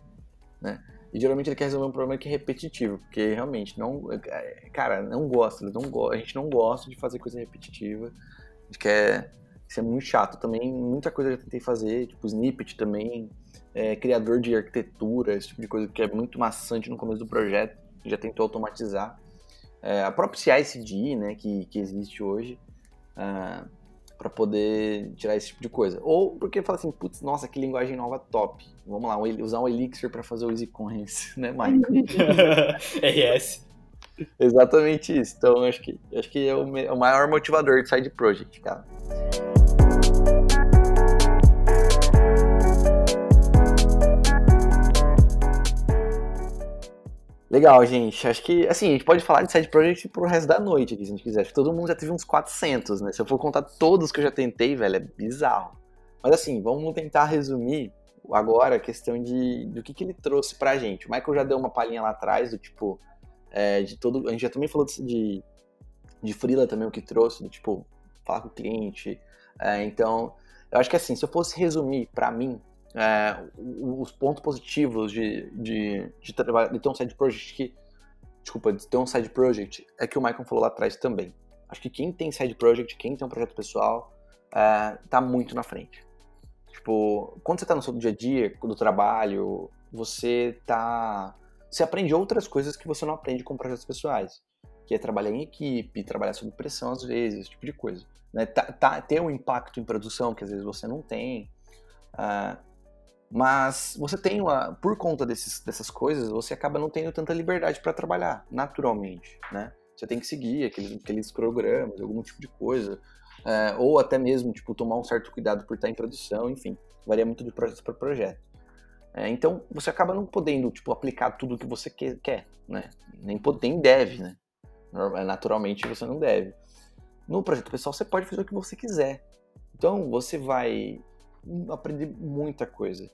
né? E geralmente ele quer resolver um problema que é repetitivo, porque realmente não, cara, não gosta, não, a gente não gosta de fazer coisa repetitiva, a gente quer isso é muito chato também. Muita coisa eu já tentei fazer, tipo snippet também, é, criador de arquitetura, esse tipo de coisa que é muito maçante no começo do projeto. Já tentou automatizar. É, a própria CI/CD, né, que, que existe hoje, uh, ah, para poder tirar esse tipo de coisa. Ou porque fala assim, putz, nossa, que linguagem nova top. Vamos lá, usar um Elixir para fazer o EasyCoins, né, Michael? RS. Exatamente isso. Então, acho que, acho que é o, é o maior motivador de side project, cara. Legal, gente. Acho que, assim, a gente pode falar de side project pro resto da noite aqui, se a gente quiser. Acho que todo mundo já teve uns 400, né? Se eu for contar todos que eu já tentei, velho, é bizarro. Mas assim, vamos tentar resumir agora a questão de do que, que ele trouxe pra gente. O Michael já deu uma palhinha lá atrás do tipo, é, de todo. A gente já também falou de, de Freela também, o que trouxe, do tipo, falar com o cliente. É, então, eu acho que assim, se eu fosse resumir para mim é, os pontos positivos de, de, de, de ter um side project que. Desculpa, de ter um side project é que o Michael falou lá atrás também. Acho que quem tem side project, quem tem um projeto pessoal, é, tá muito na frente. Tipo, quando você tá no seu dia a dia, do trabalho, você tá. Você aprende outras coisas que você não aprende com projetos pessoais. Que é trabalhar em equipe, trabalhar sob pressão às vezes, esse tipo de coisa. Né? Tá, tá, ter um impacto em produção que às vezes você não tem. Uh, mas você tem uma, por conta desses, dessas coisas, você acaba não tendo tanta liberdade para trabalhar, naturalmente, né? Você tem que seguir aqueles, aqueles programas, algum tipo de coisa, é, ou até mesmo, tipo, tomar um certo cuidado por estar em produção, enfim, varia muito de projeto para projeto. É, então, você acaba não podendo, tipo, aplicar tudo o que você quer, quer né? Nem, nem deve, né? Naturalmente, você não deve. No projeto pessoal, você pode fazer o que você quiser. Então, você vai aprender muita coisa.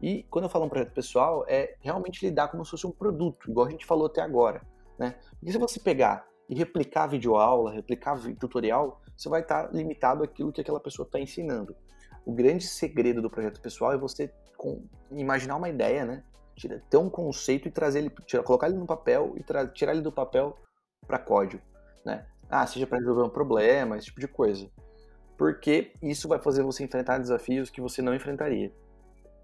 E quando eu falo um projeto pessoal, é realmente lidar como se fosse um produto, igual a gente falou até agora. Né? Porque se você pegar e replicar videoaula, replicar tutorial, você vai estar limitado àquilo que aquela pessoa está ensinando. O grande segredo do projeto pessoal é você imaginar uma ideia, né? ter um conceito e trazer ele, tirar, colocar ele no papel e tirar ele do papel para código, né? Ah, seja para resolver um problema, esse tipo de coisa. Porque isso vai fazer você enfrentar desafios que você não enfrentaria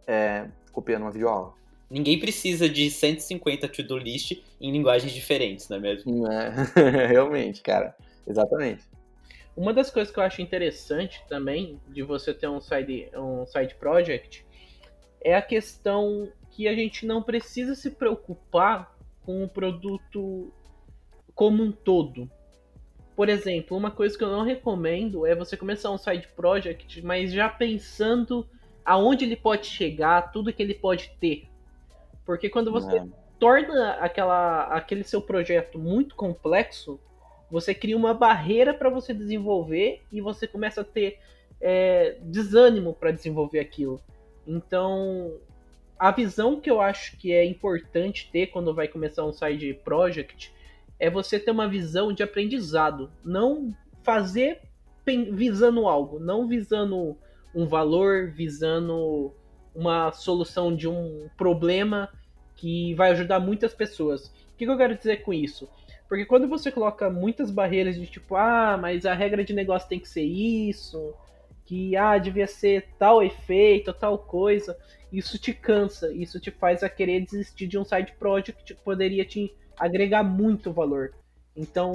é, copiando uma videoaula. Ninguém precisa de 150 to-do list em linguagens diferentes, não é mesmo? É, realmente, cara. Exatamente. Uma das coisas que eu acho interessante também de você ter um side, um side project é a questão que a gente não precisa se preocupar com o produto como um todo. Por exemplo, uma coisa que eu não recomendo é você começar um side project, mas já pensando aonde ele pode chegar, tudo que ele pode ter. Porque quando você é. torna aquela, aquele seu projeto muito complexo, você cria uma barreira para você desenvolver e você começa a ter é, desânimo para desenvolver aquilo. Então, a visão que eu acho que é importante ter quando vai começar um side project é você ter uma visão de aprendizado, não fazer visando algo, não visando um valor, visando uma solução de um problema que vai ajudar muitas pessoas. O que, eu quero dizer com isso? Porque quando você coloca muitas barreiras de tipo, ah, mas a regra de negócio tem que ser isso, que ah, devia ser tal efeito, tal coisa, isso te cansa, isso te faz a querer desistir de um side project que poderia te agregar muito valor. Então,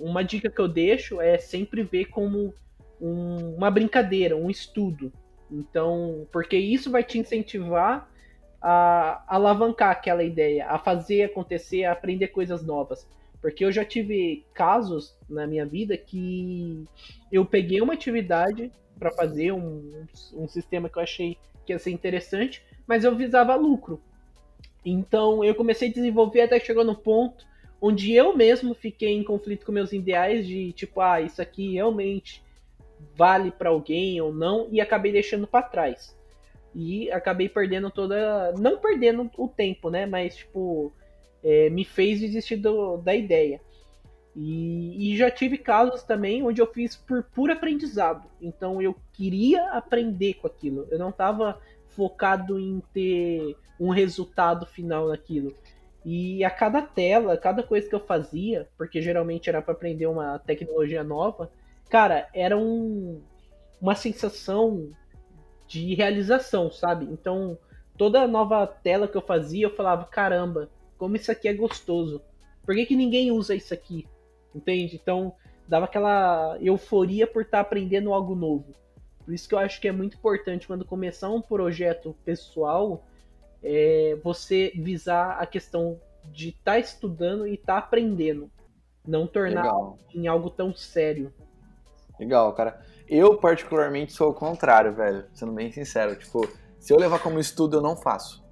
uma dica que eu deixo é sempre ver como um, uma brincadeira, um estudo. Então, porque isso vai te incentivar a alavancar aquela ideia, a fazer acontecer, a aprender coisas novas. Porque eu já tive casos na minha vida que eu peguei uma atividade para fazer um, um sistema que eu achei que ia ser interessante, mas eu visava lucro. Então eu comecei a desenvolver até que chegou no ponto onde eu mesmo fiquei em conflito com meus ideais de tipo, ah, isso aqui realmente vale para alguém ou não, e acabei deixando para trás. E acabei perdendo toda. Não perdendo o tempo, né? Mas, tipo, é, me fez desistir do, da ideia. E, e, já tive casos também onde eu fiz por puro aprendizado. Então eu queria aprender com aquilo. Eu não estava focado em ter um resultado final naquilo. E a cada tela, cada coisa que eu fazia, porque geralmente era para aprender uma tecnologia nova, cara, era um, uma sensação de realização, sabe? Então, toda nova tela que eu fazia, eu falava, caramba, como isso aqui é gostoso. Por que, que ninguém usa isso aqui? Entende? Então, dava aquela euforia por estar tá aprendendo algo novo. Por isso que eu acho que é muito importante quando começar um projeto pessoal, é você visar a questão de estar tá estudando e estar tá aprendendo. Não tornar Legal. em algo tão sério. Legal, cara. Eu, particularmente, sou o contrário, velho. Sendo bem sincero. Tipo, se eu levar como estudo, eu não faço.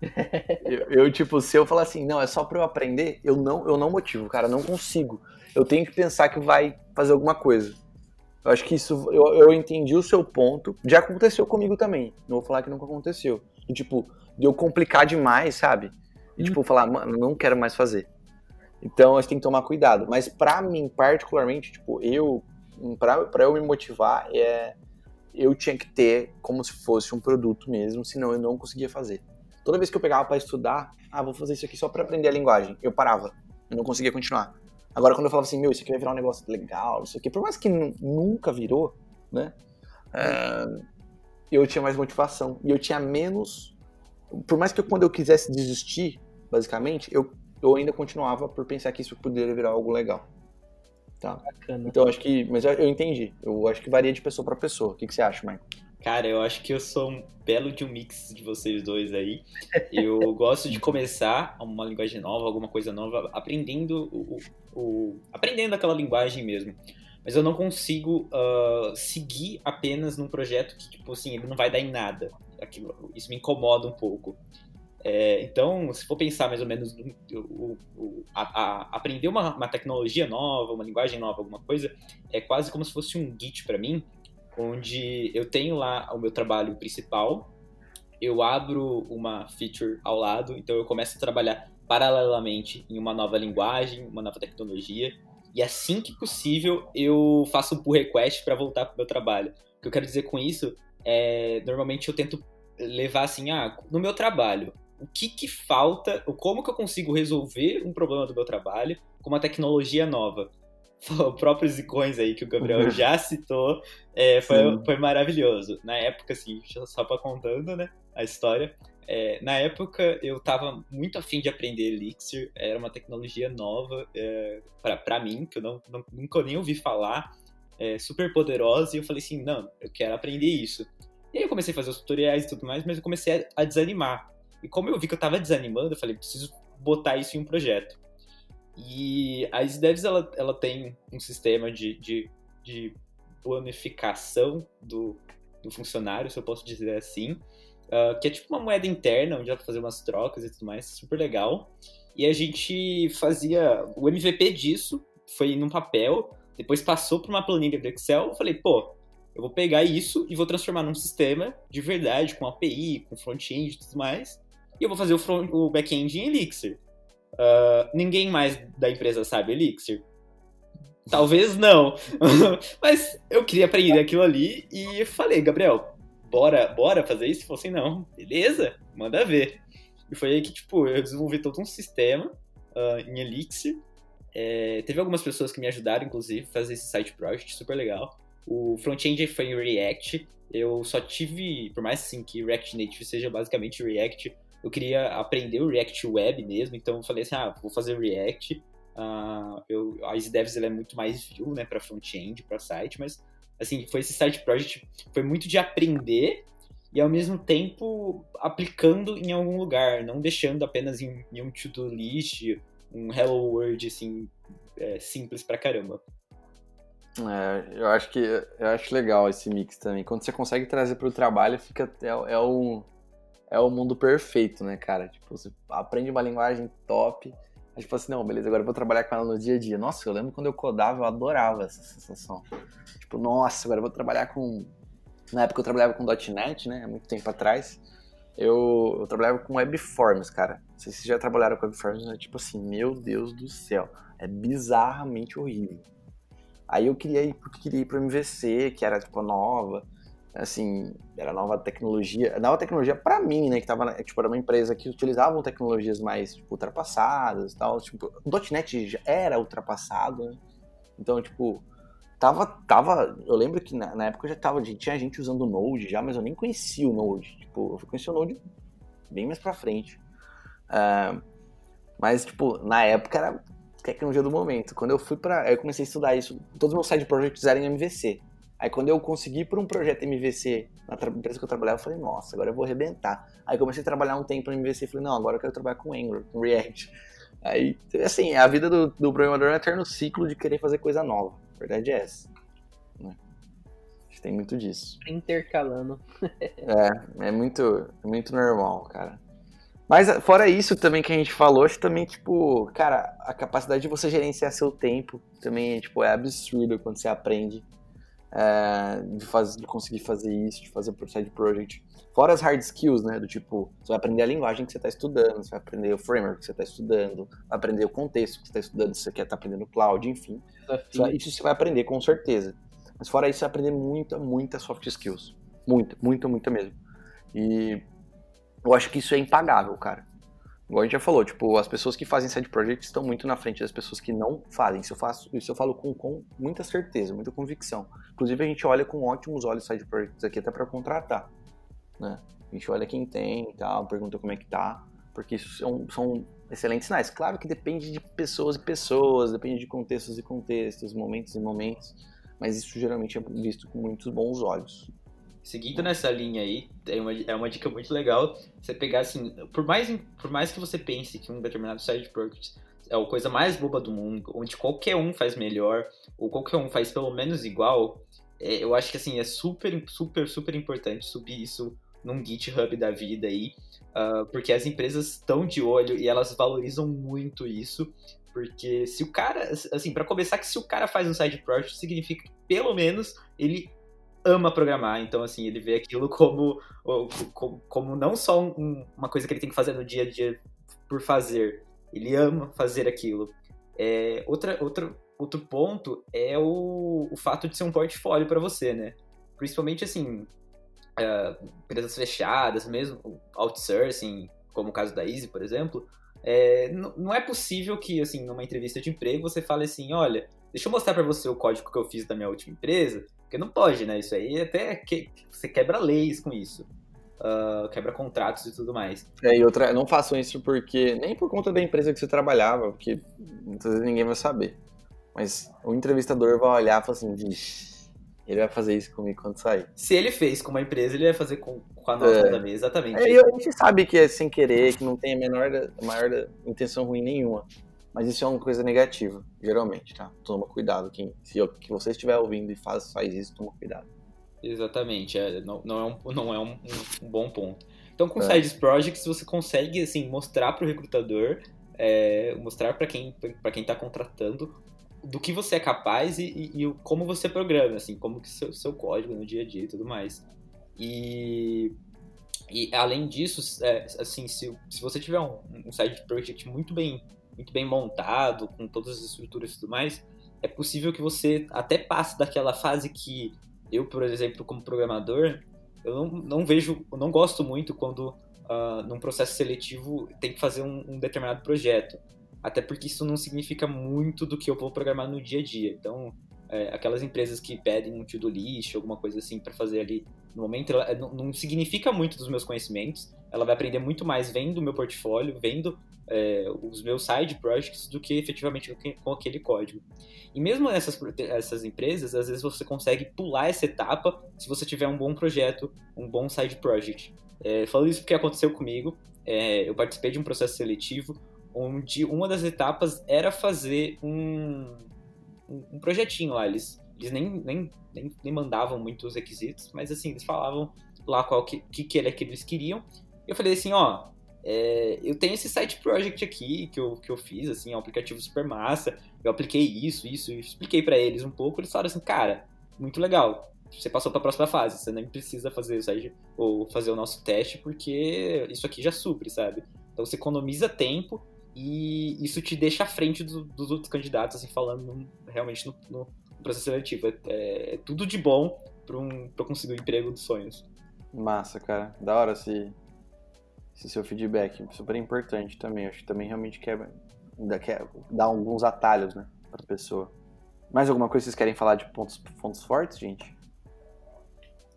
eu, eu, tipo, se eu falar assim, não, é só pra eu aprender, eu não, eu não motivo, cara, não consigo. Eu tenho que pensar que vai fazer alguma coisa. Eu acho que isso, eu, eu entendi o seu ponto. Já aconteceu comigo também. Não vou falar que nunca aconteceu. E, tipo, de eu complicar demais, sabe? E, hum. tipo, falar, mano, não quero mais fazer. Então, a gente tem que tomar cuidado. Mas, pra mim, particularmente, tipo, eu para eu me motivar, é, eu tinha que ter como se fosse um produto mesmo, senão eu não conseguia fazer. Toda vez que eu pegava para estudar, ah, vou fazer isso aqui só para aprender a linguagem, eu parava, eu não conseguia continuar. Agora, quando eu falava assim, meu, isso aqui vai virar um negócio legal, não sei o quê, por mais que nunca virou, né, é, eu tinha mais motivação e eu tinha menos. Por mais que eu, quando eu quisesse desistir, basicamente, eu, eu ainda continuava por pensar que isso poderia virar algo legal. Tá. Bacana. Então acho que. Mas eu entendi. Eu acho que varia de pessoa para pessoa. O que, que você acha, Michael? Cara, eu acho que eu sou um belo de um mix de vocês dois aí. Eu gosto de começar uma linguagem nova, alguma coisa nova, aprendendo o, o aprendendo aquela linguagem mesmo. Mas eu não consigo uh, seguir apenas num projeto que, tipo assim, ele não vai dar em nada. Aquilo, isso me incomoda um pouco. É, então, se for pensar mais ou menos o, o, a, a, aprender uma, uma, tecnologia nova, uma linguagem nova, alguma coisa, é quase como se fosse um Git para mim, onde eu tenho lá o meu trabalho principal, eu abro uma feature ao lado, então eu começo a trabalhar paralelamente em uma nova linguagem, uma nova tecnologia, e assim que possível eu faço um pull request para voltar para o meu trabalho. O que eu quero dizer com isso é, normalmente eu tento levar assim, ah, no meu trabalho, o que que falta, como que eu consigo resolver um problema do meu trabalho com uma tecnologia nova. Próprios icões aí que o Gabriel já citou, é, foi, foi maravilhoso. Na época, assim, só para contando, né, a história, é, na época eu estava muito afim de aprender Elixir, era uma tecnologia nova é, para mim, que eu não, não, nunca nem ouvi falar, é, super poderosa, e eu falei assim, não, eu quero aprender isso. E aí eu comecei a fazer os tutoriais e tudo mais, mas eu comecei a, a desanimar. E como eu vi que eu estava desanimando, eu falei, preciso botar isso em um projeto. E a EasyDevs, ela, ela tem um sistema de, de, de bonificação do, do funcionário, se eu posso dizer assim, uh, que é tipo uma moeda interna, onde dá pra fazer umas trocas e tudo mais, super legal. E a gente fazia o MVP disso, foi num papel, depois passou para uma planilha do Excel, eu falei, pô, eu vou pegar isso e vou transformar num sistema de verdade, com API, com front-end e tudo mais, e eu vou fazer o, o back-end em Elixir. Uh, ninguém mais da empresa sabe Elixir? Talvez não. Mas eu queria aprender aquilo ali e falei, Gabriel, bora, bora fazer isso? Ele assim, não, beleza, manda ver. E foi aí que, tipo, eu desenvolvi todo um sistema uh, em Elixir. É, teve algumas pessoas que me ajudaram, inclusive, a fazer esse site project, super legal. O front-end foi em React. Eu só tive, por mais assim que React Native seja basicamente React, eu queria aprender o React Web mesmo, então eu falei assim, ah, vou fazer React. Uh, eu, a EasyDevs é muito mais view, né, para front-end, para site, mas assim, foi esse site project, foi muito de aprender e ao mesmo tempo aplicando em algum lugar, não deixando apenas em, em um to-do list, um hello world assim, é, simples pra caramba. É, eu acho que eu acho legal esse mix também. Quando você consegue trazer para o trabalho, fica é, é o é o mundo perfeito, né, cara? Tipo, você aprende uma linguagem top, aí tipo assim, não, beleza, agora eu vou trabalhar com ela no dia a dia. Nossa, eu lembro quando eu codava, eu adorava essa sensação. Tipo, nossa, agora eu vou trabalhar com... Na época eu trabalhava com .NET, né, muito tempo atrás. Eu, eu trabalhava com webforms, cara. Não sei se vocês já trabalharam com webforms, é tipo assim, meu Deus do céu. É bizarramente horrível. Aí eu queria ir, porque queria ir pro MVC, que era tipo nova assim, era nova tecnologia, nova tecnologia para mim, né, que tava, tipo, era uma empresa que utilizavam tecnologias mais, tipo, ultrapassadas e tal, tipo, o .NET já era ultrapassado, né? então, tipo, tava, tava, eu lembro que na, na época já tava, tinha gente usando o Node já, mas eu nem conhecia o Node, tipo, eu conheci o Node bem mais pra frente, uh, mas, tipo, na época era tecnologia do momento, quando eu fui para eu comecei a estudar isso, todos os meus side projects eram em MVC, Aí quando eu consegui por um projeto MVC na empresa que eu trabalhava, eu falei, nossa, agora eu vou arrebentar. Aí comecei a trabalhar um tempo no MVC e falei, não, agora eu quero trabalhar com Angular, com React. Aí, assim, a vida do, do programador é um eterno ciclo de querer fazer coisa nova. A verdade é essa. Né? Acho que tem muito disso. Intercalando. é, é muito, é muito normal, cara. Mas fora isso também que a gente falou, acho também, tipo, cara, a capacidade de você gerenciar seu tempo também, tipo, é absurdo quando você aprende é, de, fazer, de conseguir fazer isso, de fazer o side project. Fora as hard skills, né? Do tipo, você vai aprender a linguagem que você está estudando, você vai aprender o framework que você está estudando, vai aprender o contexto que você está estudando, se você quer estar tá aprendendo cloud, enfim. Isso você vai aprender com certeza. Mas fora isso, você vai aprender muita, muita soft skills. Muita, muita, muita mesmo. E eu acho que isso é impagável, cara. Igual a gente já falou, tipo, as pessoas que fazem side projects estão muito na frente das pessoas que não fazem. Isso eu, faço, isso eu falo com, com muita certeza, muita convicção. Inclusive, a gente olha com ótimos olhos side projects aqui até para contratar. Né? A gente olha quem tem e tal, pergunta como é que tá, porque isso são, são excelentes sinais. Claro que depende de pessoas e pessoas, depende de contextos e contextos, momentos e momentos, mas isso geralmente é visto com muitos bons olhos. Seguindo nessa linha aí, é uma, é uma dica muito legal. Você pegar assim, por mais, por mais que você pense que um determinado side project é a coisa mais boba do mundo, onde qualquer um faz melhor, ou qualquer um faz pelo menos igual, é, eu acho que assim, é super, super, super importante subir isso num GitHub da vida aí, uh, porque as empresas estão de olho e elas valorizam muito isso. Porque se o cara, assim, para começar, que se o cara faz um side project, significa que pelo menos ele ama programar, então assim, ele vê aquilo como, como, como não só um, uma coisa que ele tem que fazer no dia a dia por fazer, ele ama fazer aquilo. É, outra, outra, outro ponto é o, o fato de ser um portfólio para você, né? Principalmente assim, uh, empresas fechadas, mesmo outsourcing, como o caso da Easy, por exemplo, é, não é possível que, assim, numa entrevista de emprego você fale assim, olha, deixa eu mostrar para você o código que eu fiz da minha última empresa, porque não pode, né? Isso aí até que, você quebra leis com isso. Uh, quebra contratos e tudo mais. É, e outra, não façam isso porque, nem por conta da empresa que você trabalhava, porque muitas vezes ninguém vai saber. Mas o entrevistador vai olhar e falar assim, vixe, ele vai fazer isso comigo quando sair. Se ele fez com uma empresa, ele vai fazer com, com a nossa é. também, exatamente. É, a gente sabe que é sem querer, que não tem a menor, a maior intenção ruim nenhuma. Mas isso é uma coisa negativa, geralmente, tá? Toma cuidado. Quem, se eu, que você estiver ouvindo e faz, faz isso, toma cuidado. Exatamente, é, não, não é, um, não é um, um, bom ponto. Então, com é. Sides Projects, você consegue assim, mostrar para o recrutador, é, mostrar para quem para quem está contratando do que você é capaz e, e, e, como você programa, assim, como que seu, seu código no dia a dia e tudo mais. E, e além disso, é, assim, se, se você tiver um, um side project muito bem, muito bem montado, com todas as estruturas e tudo mais, é possível que você até passe daquela fase que eu, por exemplo, como programador, eu não, não vejo, eu não gosto muito quando uh, num processo seletivo tem que fazer um, um determinado projeto até porque isso não significa muito do que eu vou programar no dia a dia. Então, é, aquelas empresas que pedem um to-do list, alguma coisa assim para fazer ali no momento, ela, não, não, significa muito dos meus conhecimentos. Ela vai aprender muito mais vendo o meu portfólio, vendo é, os meus side projects, do que efetivamente com aquele código. E mesmo nessas essas empresas, às vezes você consegue pular essa etapa se você tiver um bom projeto, um bom side project. É, falando isso porque aconteceu comigo, é, eu participei de um processo seletivo onde uma das etapas era fazer um, um, projetinho lá. Eles, eles nem, nem, nem, nem, mandavam muitos requisitos, mas assim, eles falavam lá qual que, que, que, eles queriam. Eu falei assim, ó, é, eu tenho esse site project aqui que eu, que eu fiz, assim, é um aplicativo super massa, eu apliquei isso, isso, e expliquei para eles um pouco, eles falaram assim, cara, muito legal, você passou para a próxima fase, você nem precisa fazer o ou fazer o nosso teste, porque isso aqui já supre, sabe? Então você economiza tempo e isso te deixa à frente do, dos outros candidatos, assim, falando realmente no, no, processo seletivo. É, é, tudo de bom para um, conseguir o emprego dos sonhos. Massa, cara. Da hora esse, esse seu feedback. Super importante também. Acho que também realmente quer, quer dar alguns atalhos, né, para pessoa. Mais alguma coisa que vocês querem falar de pontos, pontos fortes, gente?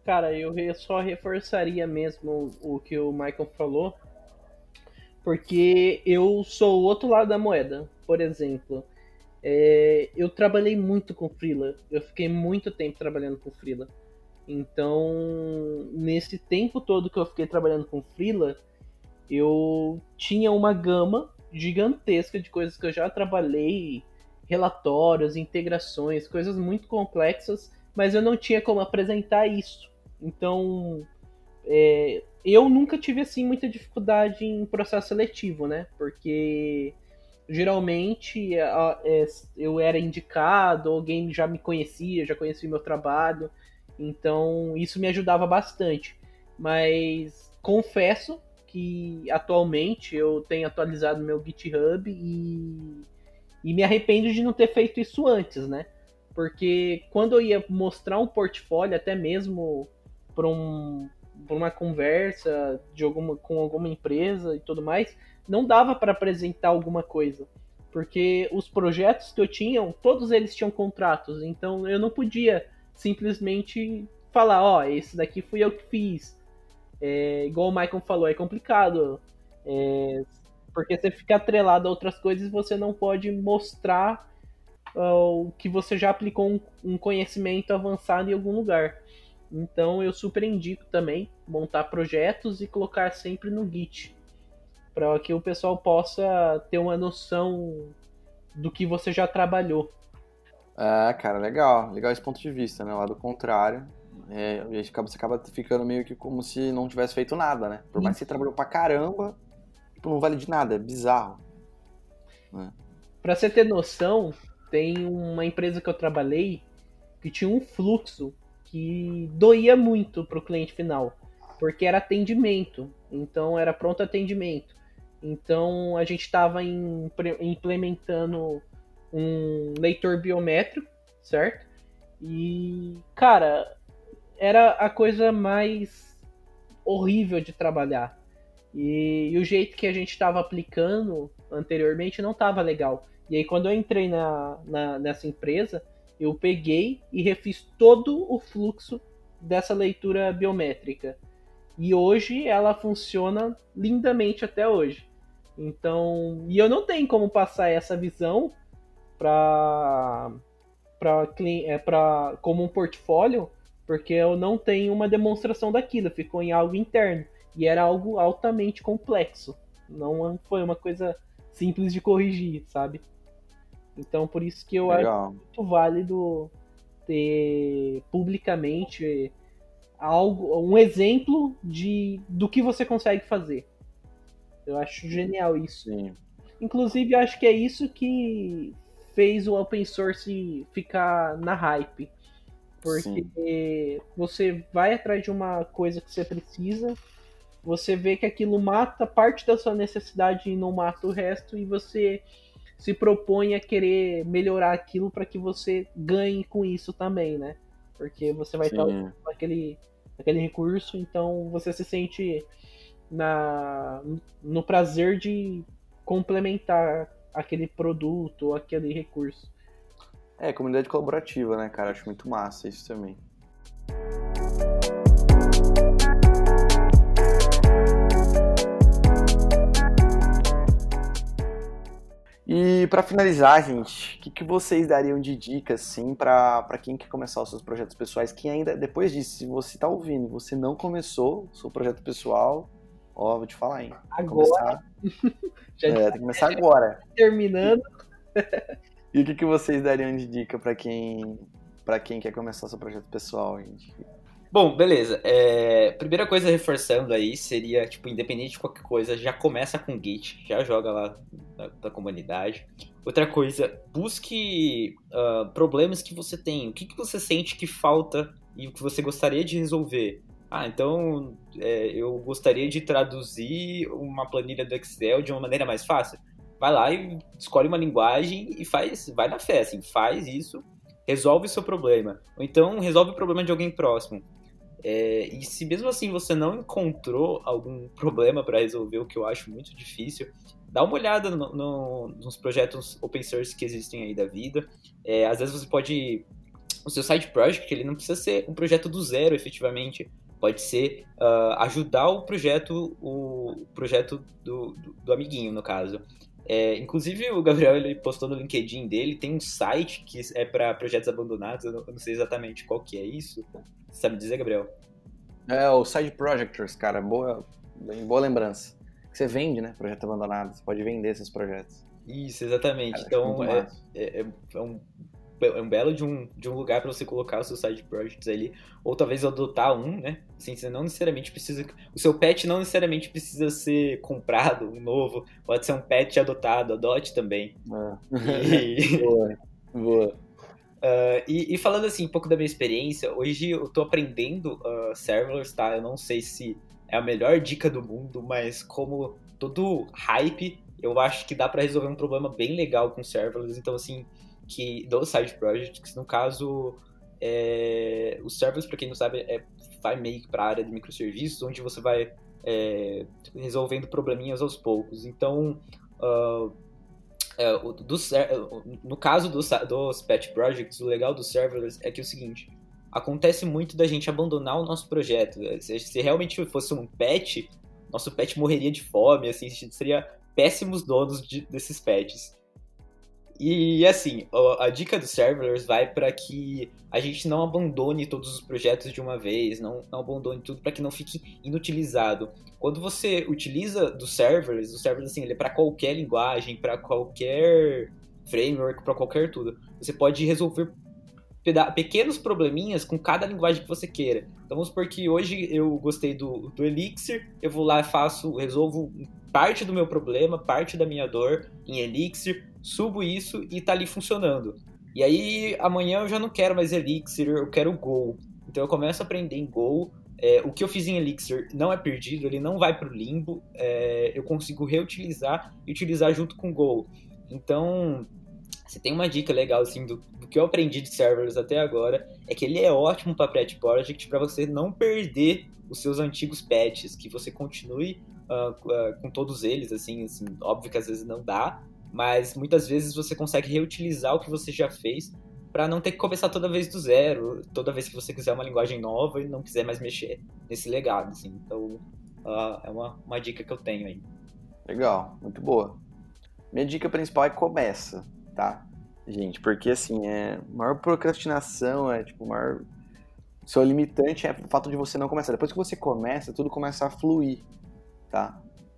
Cara, eu só reforçaria mesmo o que o Michael falou porque eu sou o outro lado da moeda. Por exemplo, é, eu trabalhei muito com Freela. Eu fiquei muito tempo trabalhando com Freela. Então, nesse tempo todo que eu fiquei trabalhando com Freela, eu tinha uma gama gigantesca de coisas que eu já trabalhei, relatórios, integrações, coisas muito complexas, mas eu não tinha como apresentar isso. Então, é, eu nunca tive assim muita dificuldade em processo seletivo, né? Porque geralmente é, eu era indicado, alguém já me conhecia, já conhecia meu trabalho, então isso me ajudava bastante. Mas confesso que atualmente eu tenho atualizado meu GitHub e, e me arrependo de não ter feito isso antes, né? Porque quando eu ia mostrar um portfólio, até mesmo para um, uma conversa de alguma, com alguma empresa e tudo mais, não dava para apresentar alguma coisa. Porque os projetos que eu tinha, todos eles tinham contratos, então eu não podia simplesmente falar, ó, oh, esse daqui fui eu que fiz. É, igual o Michael falou, é complicado. É, porque você fica atrelado a outras coisas você não pode mostrar uh, que você já aplicou um, um conhecimento avançado em algum lugar. Então eu super indico também montar projetos e colocar sempre no Git, para que o pessoal possa ter uma noção do que você já trabalhou. É, cara, legal. Legal esse ponto de vista, né? Lá do contrário. É, você acaba ficando meio que como se não tivesse feito nada, né? Por mais que você trabalhou pra caramba, tipo, não vale de nada, é bizarro. Né? Pra você ter noção, tem uma empresa que eu trabalhei que tinha um fluxo que doía muito para o cliente final, porque era atendimento, então era pronto atendimento. Então a gente estava implementando um leitor biométrico, certo? E, cara, era a coisa mais horrível de trabalhar. E, e o jeito que a gente estava aplicando anteriormente não estava legal. E aí, quando eu entrei na, na, nessa empresa, eu peguei e refiz todo o fluxo dessa leitura biométrica. E hoje ela funciona lindamente até hoje. Então, e eu não tenho como passar essa visão para para é, como um portfólio, porque eu não tenho uma demonstração daquilo, ficou em algo interno e era algo altamente complexo. Não foi uma coisa simples de corrigir, sabe? Então, por isso que eu Legal. acho muito válido ter publicamente algo, um exemplo de do que você consegue fazer. Eu acho genial isso. Sim. Inclusive, acho que é isso que fez o open source ficar na hype. Porque Sim. você vai atrás de uma coisa que você precisa, você vê que aquilo mata parte da sua necessidade e não mata o resto, e você se propõe a querer melhorar aquilo para que você ganhe com isso também, né? Porque você vai estar com aquele, aquele recurso, então você se sente na, no prazer de complementar aquele produto ou aquele recurso. É, comunidade colaborativa, né, cara? Acho muito massa isso também. E para finalizar, gente, o que, que, vocês dariam de dicas, assim, para quem quer começar os seus projetos pessoais? Que ainda, depois disso, se você está ouvindo, você não começou o seu projeto pessoal, ó, vou te falar, hein? Agora. Já é, tem que começar agora. Terminando. E o que, que vocês dariam de dica para quem para quem quer começar seu projeto pessoal, gente? Bom, beleza. É, primeira coisa reforçando aí seria, tipo, independente de qualquer coisa, já começa com Git, já joga lá na, na comunidade. Outra coisa, busque uh, problemas que você tem. O que, que você sente que falta e o que você gostaria de resolver. Ah, então é, eu gostaria de traduzir uma planilha do Excel de uma maneira mais fácil. Vai lá e escolhe uma linguagem e faz, vai na fé, assim, faz isso, resolve o seu problema. Ou então resolve o problema de alguém próximo. É, e se mesmo assim você não encontrou algum problema para resolver, o que eu acho muito difícil, dá uma olhada no, no, nos projetos open source que existem aí da vida. É, às vezes você pode. O seu side project ele não precisa ser um projeto do zero, efetivamente pode ser uh, ajudar o projeto, o projeto do, do, do amiguinho, no caso. É, inclusive, o Gabriel ele postou no LinkedIn dele, tem um site que é para projetos abandonados, eu não, eu não, sei exatamente qual que é isso. Você sabe dizer, Gabriel? É, o Side Projectors, cara, boa, boa lembrança. Você vende, né, projeto abandonado, você pode vender esses projetos. Isso, exatamente. Cara, então, é, é, é, um é um belo de um, de um lugar para você colocar os seus side projects ali, ou talvez adotar um, né? Assim, você não necessariamente precisa. O seu pet não necessariamente precisa ser comprado, um novo, pode ser um pet adotado, adote também. É. E... boa, boa. Uh, e, e, falando assim, um pouco da minha experiência, hoje eu tô aprendendo uh, serverless, tá? Eu não sei se é a melhor dica do mundo, mas como todo hype, eu acho que dá para resolver um problema bem legal com serverless. Então, assim, que dos side projects, no caso, é, os servers, para quem não sabe, é, vai meio que para a área de microserviços, onde você vai é, resolvendo probleminhas aos poucos. Então, uh, é, do, no caso dos, dos pet projects, o legal dos servers é que é o seguinte, acontece muito da gente abandonar o nosso projeto. Se, se realmente fosse um pet, nosso pet morreria de fome, assim, seria péssimos donos de, desses pets. E assim, a dica dos serverless vai para que a gente não abandone todos os projetos de uma vez, não, não abandone tudo para que não fique inutilizado. Quando você utiliza dos serverless, o serverless assim, ele é para qualquer linguagem, para qualquer framework, para qualquer tudo. Você pode resolver pequenos probleminhas com cada linguagem que você queira. Então vamos supor que hoje eu gostei do, do Elixir, eu vou lá, faço, resolvo parte do meu problema, parte da minha dor em Elixir, subo isso e tá ali funcionando. E aí amanhã eu já não quero mais Elixir, eu quero Go. Então eu começo a aprender em Go. É, o que eu fiz em Elixir não é perdido, ele não vai para o limbo. É, eu consigo reutilizar e utilizar junto com Go. Então, você tem uma dica legal assim do, do, que eu aprendi de serverless até agora é que ele é ótimo para Pet Project para você não perder os seus antigos patches, que você continue uh, uh, com todos eles, assim, assim, óbvio que às vezes não dá, mas muitas vezes você consegue reutilizar o que você já fez para não ter que começar toda vez do zero, toda vez que você quiser uma linguagem nova e não quiser mais mexer nesse legado, assim. Então, uh, é uma, uma dica que eu tenho aí. Legal, muito boa. Minha dica principal é começa, tá? Gente, porque assim, é maior procrastinação, é tipo, maior seu limitante é o fato de você não começar. Depois que você começa, tudo começa a fluir, tá?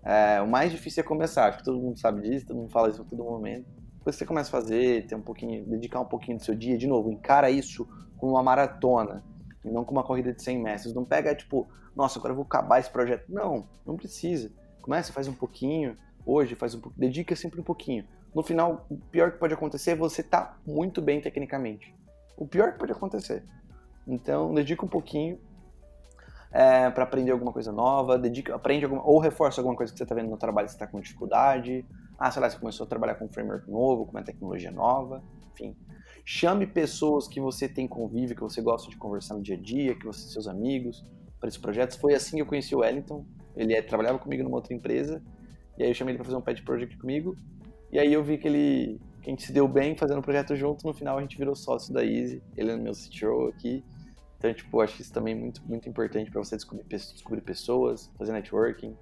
É, o mais difícil é começar, acho que todo mundo sabe disso, todo mundo fala isso a todo momento. Depois você começa a fazer, ter um pouquinho, dedicar um pouquinho do seu dia, de novo, encara isso como uma maratona, e não como uma corrida de 100 metros. Não pega, tipo, nossa, agora eu vou acabar esse projeto. Não, não precisa. Começa, faz um pouquinho, hoje faz um pouquinho, dedica sempre um pouquinho. No final, o pior que pode acontecer é você estar tá muito bem tecnicamente. O pior que pode acontecer. Então, dedica um pouquinho é, para aprender alguma coisa nova, dedica, aprende alguma, ou reforça alguma coisa que você está vendo no trabalho que você está com dificuldade. Ah, sei lá, você começou a trabalhar com um framework novo, com uma tecnologia nova, enfim. Chame pessoas que você tem convívio, que você gosta de conversar no dia a dia, que você seus amigos, para esses projetos. Foi assim que eu conheci o Wellington. Ele é, trabalhava comigo numa outra empresa, e aí eu chamei ele para fazer um pet project comigo. E aí eu vi que ele que a gente se deu bem fazendo o projeto junto, no final a gente virou sócio da Easy. Ele é meu CTO aqui. Então, tipo, acho isso também muito, muito importante para você descobrir, descobrir pessoas, fazer networking,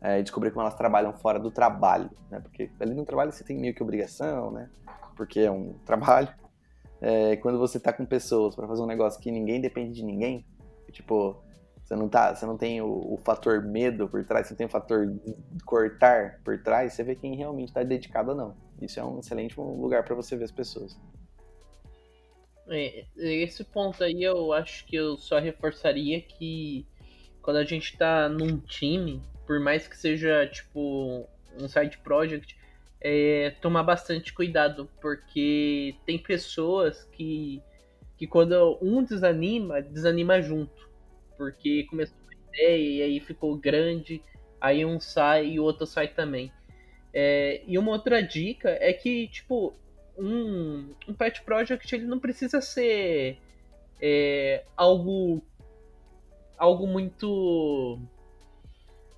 é, descobrir como elas trabalham fora do trabalho, né? Porque ali no trabalho você tem meio que obrigação, né? Porque é um trabalho. É, quando você tá com pessoas para fazer um negócio que ninguém depende de ninguém, tipo, você não, tá, você não tem o, o fator medo por trás, você tem o fator cortar por trás, você vê quem realmente está dedicado ou não. Isso é um excelente lugar para você ver as pessoas. É, esse ponto aí eu acho que eu só reforçaria que quando a gente tá num time, por mais que seja tipo um side project, é, tomar bastante cuidado, porque tem pessoas que, que quando um desanima, desanima junto. Porque começou uma ideia e aí ficou grande, aí um sai e o outro sai também. É, e uma outra dica é que, tipo, um, um pet project ele não precisa ser é, algo algo muito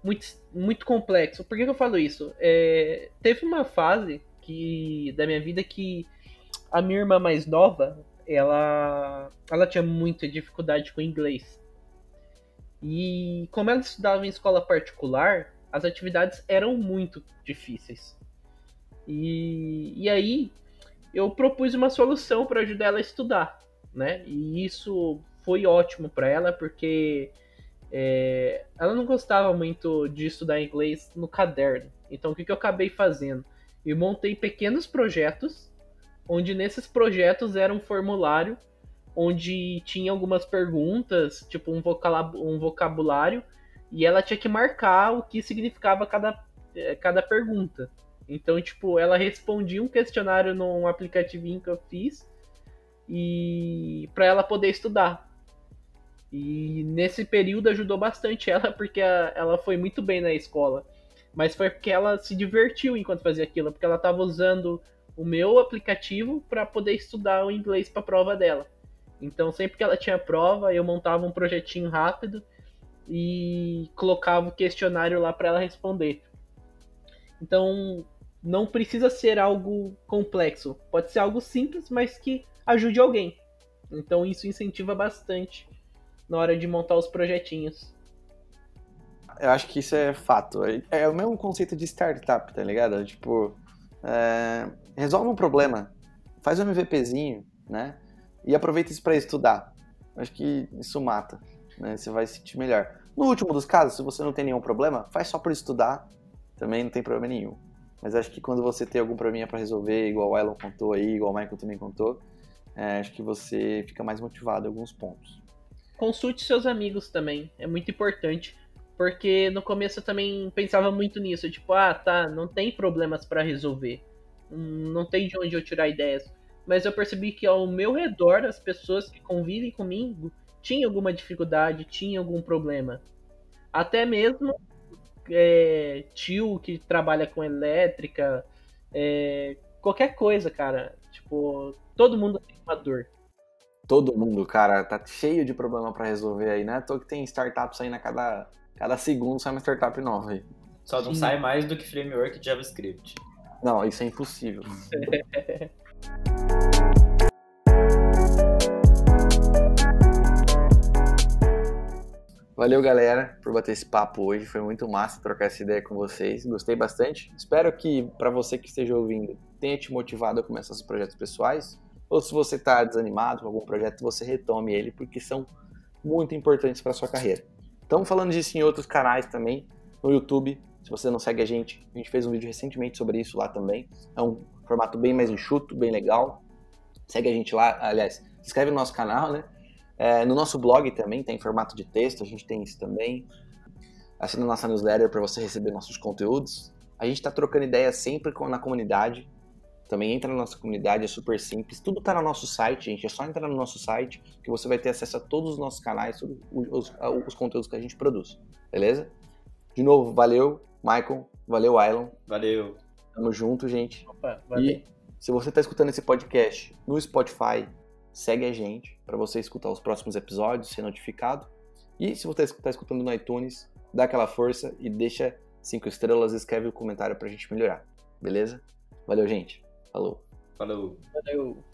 muito muito complexo. Por que, que eu falo isso? É, teve uma fase que da minha vida que a minha irmã mais nova ela ela tinha muita dificuldade com inglês e como ela estudava em escola particular as atividades eram muito difíceis e, e aí eu propus uma solução para ajudar ela a estudar, né? E isso foi ótimo para ela porque é, ela não gostava muito de estudar inglês no caderno. Então o que, que eu acabei fazendo? Eu montei pequenos projetos, onde nesses projetos era um formulário onde tinha algumas perguntas, tipo um, um vocabulário, e ela tinha que marcar o que significava cada, é, cada pergunta. Então, tipo, ela respondia um questionário num aplicativinho que eu fiz e para ela poder estudar. E nesse período ajudou bastante ela porque a, ela foi muito bem na escola. Mas foi porque ela se divertiu enquanto fazia aquilo, porque ela estava usando o meu aplicativo para poder estudar o inglês para a prova dela. Então, sempre que ela tinha prova, eu montava um projetinho rápido e colocava o questionário lá para ela responder. Então, não precisa ser algo complexo. Pode ser algo simples, mas que ajude alguém. Então isso incentiva bastante na hora de montar os projetinhos. Eu acho que isso é fato. É o mesmo conceito de startup, tá ligado? Tipo, é... resolve um problema, faz um MVPzinho, né? E aproveita isso para estudar. Acho que isso mata, né? Você vai se sentir melhor. No último dos casos, se você não tem nenhum problema, faz só por estudar, também não tem problema nenhum. Mas acho que quando você tem algum problema para resolver, igual o Elon contou aí, igual o Michael também contou, é, acho que você fica mais motivado em alguns pontos. Consulte seus amigos também, é muito importante. Porque no começo eu também pensava muito nisso, tipo, ah, tá, não tem problemas para resolver. Hum, não tem de onde eu tirar ideias. Mas eu percebi que ao meu redor, as pessoas que convivem comigo, tinha alguma dificuldade, tinha algum problema. Até mesmo é, tio que trabalha com elétrica, é, qualquer coisa, cara. Tipo, todo mundo tem uma dor. Todo mundo, cara, tá cheio de problema para resolver aí, né? Tô que tem startups saindo a cada, cada segundo sai uma startup nova aí. Só não Sim. sai mais do que framework de JavaScript. Não, isso é impossível. Valeu, galera, por bater esse papo hoje. Foi muito massa trocar essa ideia com vocês. Gostei bastante. Espero que, para você que esteja ouvindo, tenha te motivado a começar seus projetos pessoais. Ou se você está desanimado com algum projeto, você retome ele, porque são muito importantes para sua carreira. Estamos falando disso em outros canais também, no YouTube. Se você não segue a gente, a gente fez um vídeo recentemente sobre isso lá também. É um formato bem mais enxuto, bem legal. Segue a gente lá, aliás, se inscreve no nosso canal, né? É, no nosso blog também tem formato de texto, a gente tem isso também. Assina nossa newsletter para você receber nossos conteúdos. A gente está trocando ideias sempre na comunidade. Também entra na nossa comunidade, é super simples. Tudo está no nosso site, gente. É só entrar no nosso site que você vai ter acesso a todos os nossos canais, todos os, os conteúdos que a gente produz. Beleza? De novo, valeu, Michael. Valeu, Ailon. Valeu. Tamo junto, gente. Opa, e se você está escutando esse podcast no Spotify, segue a gente para você escutar os próximos episódios, ser notificado. E se você está escutando no iTunes, dá aquela força e deixa cinco estrelas, escreve o um comentário para a gente melhorar. Beleza? Valeu, gente. Falou. Falou. Valeu.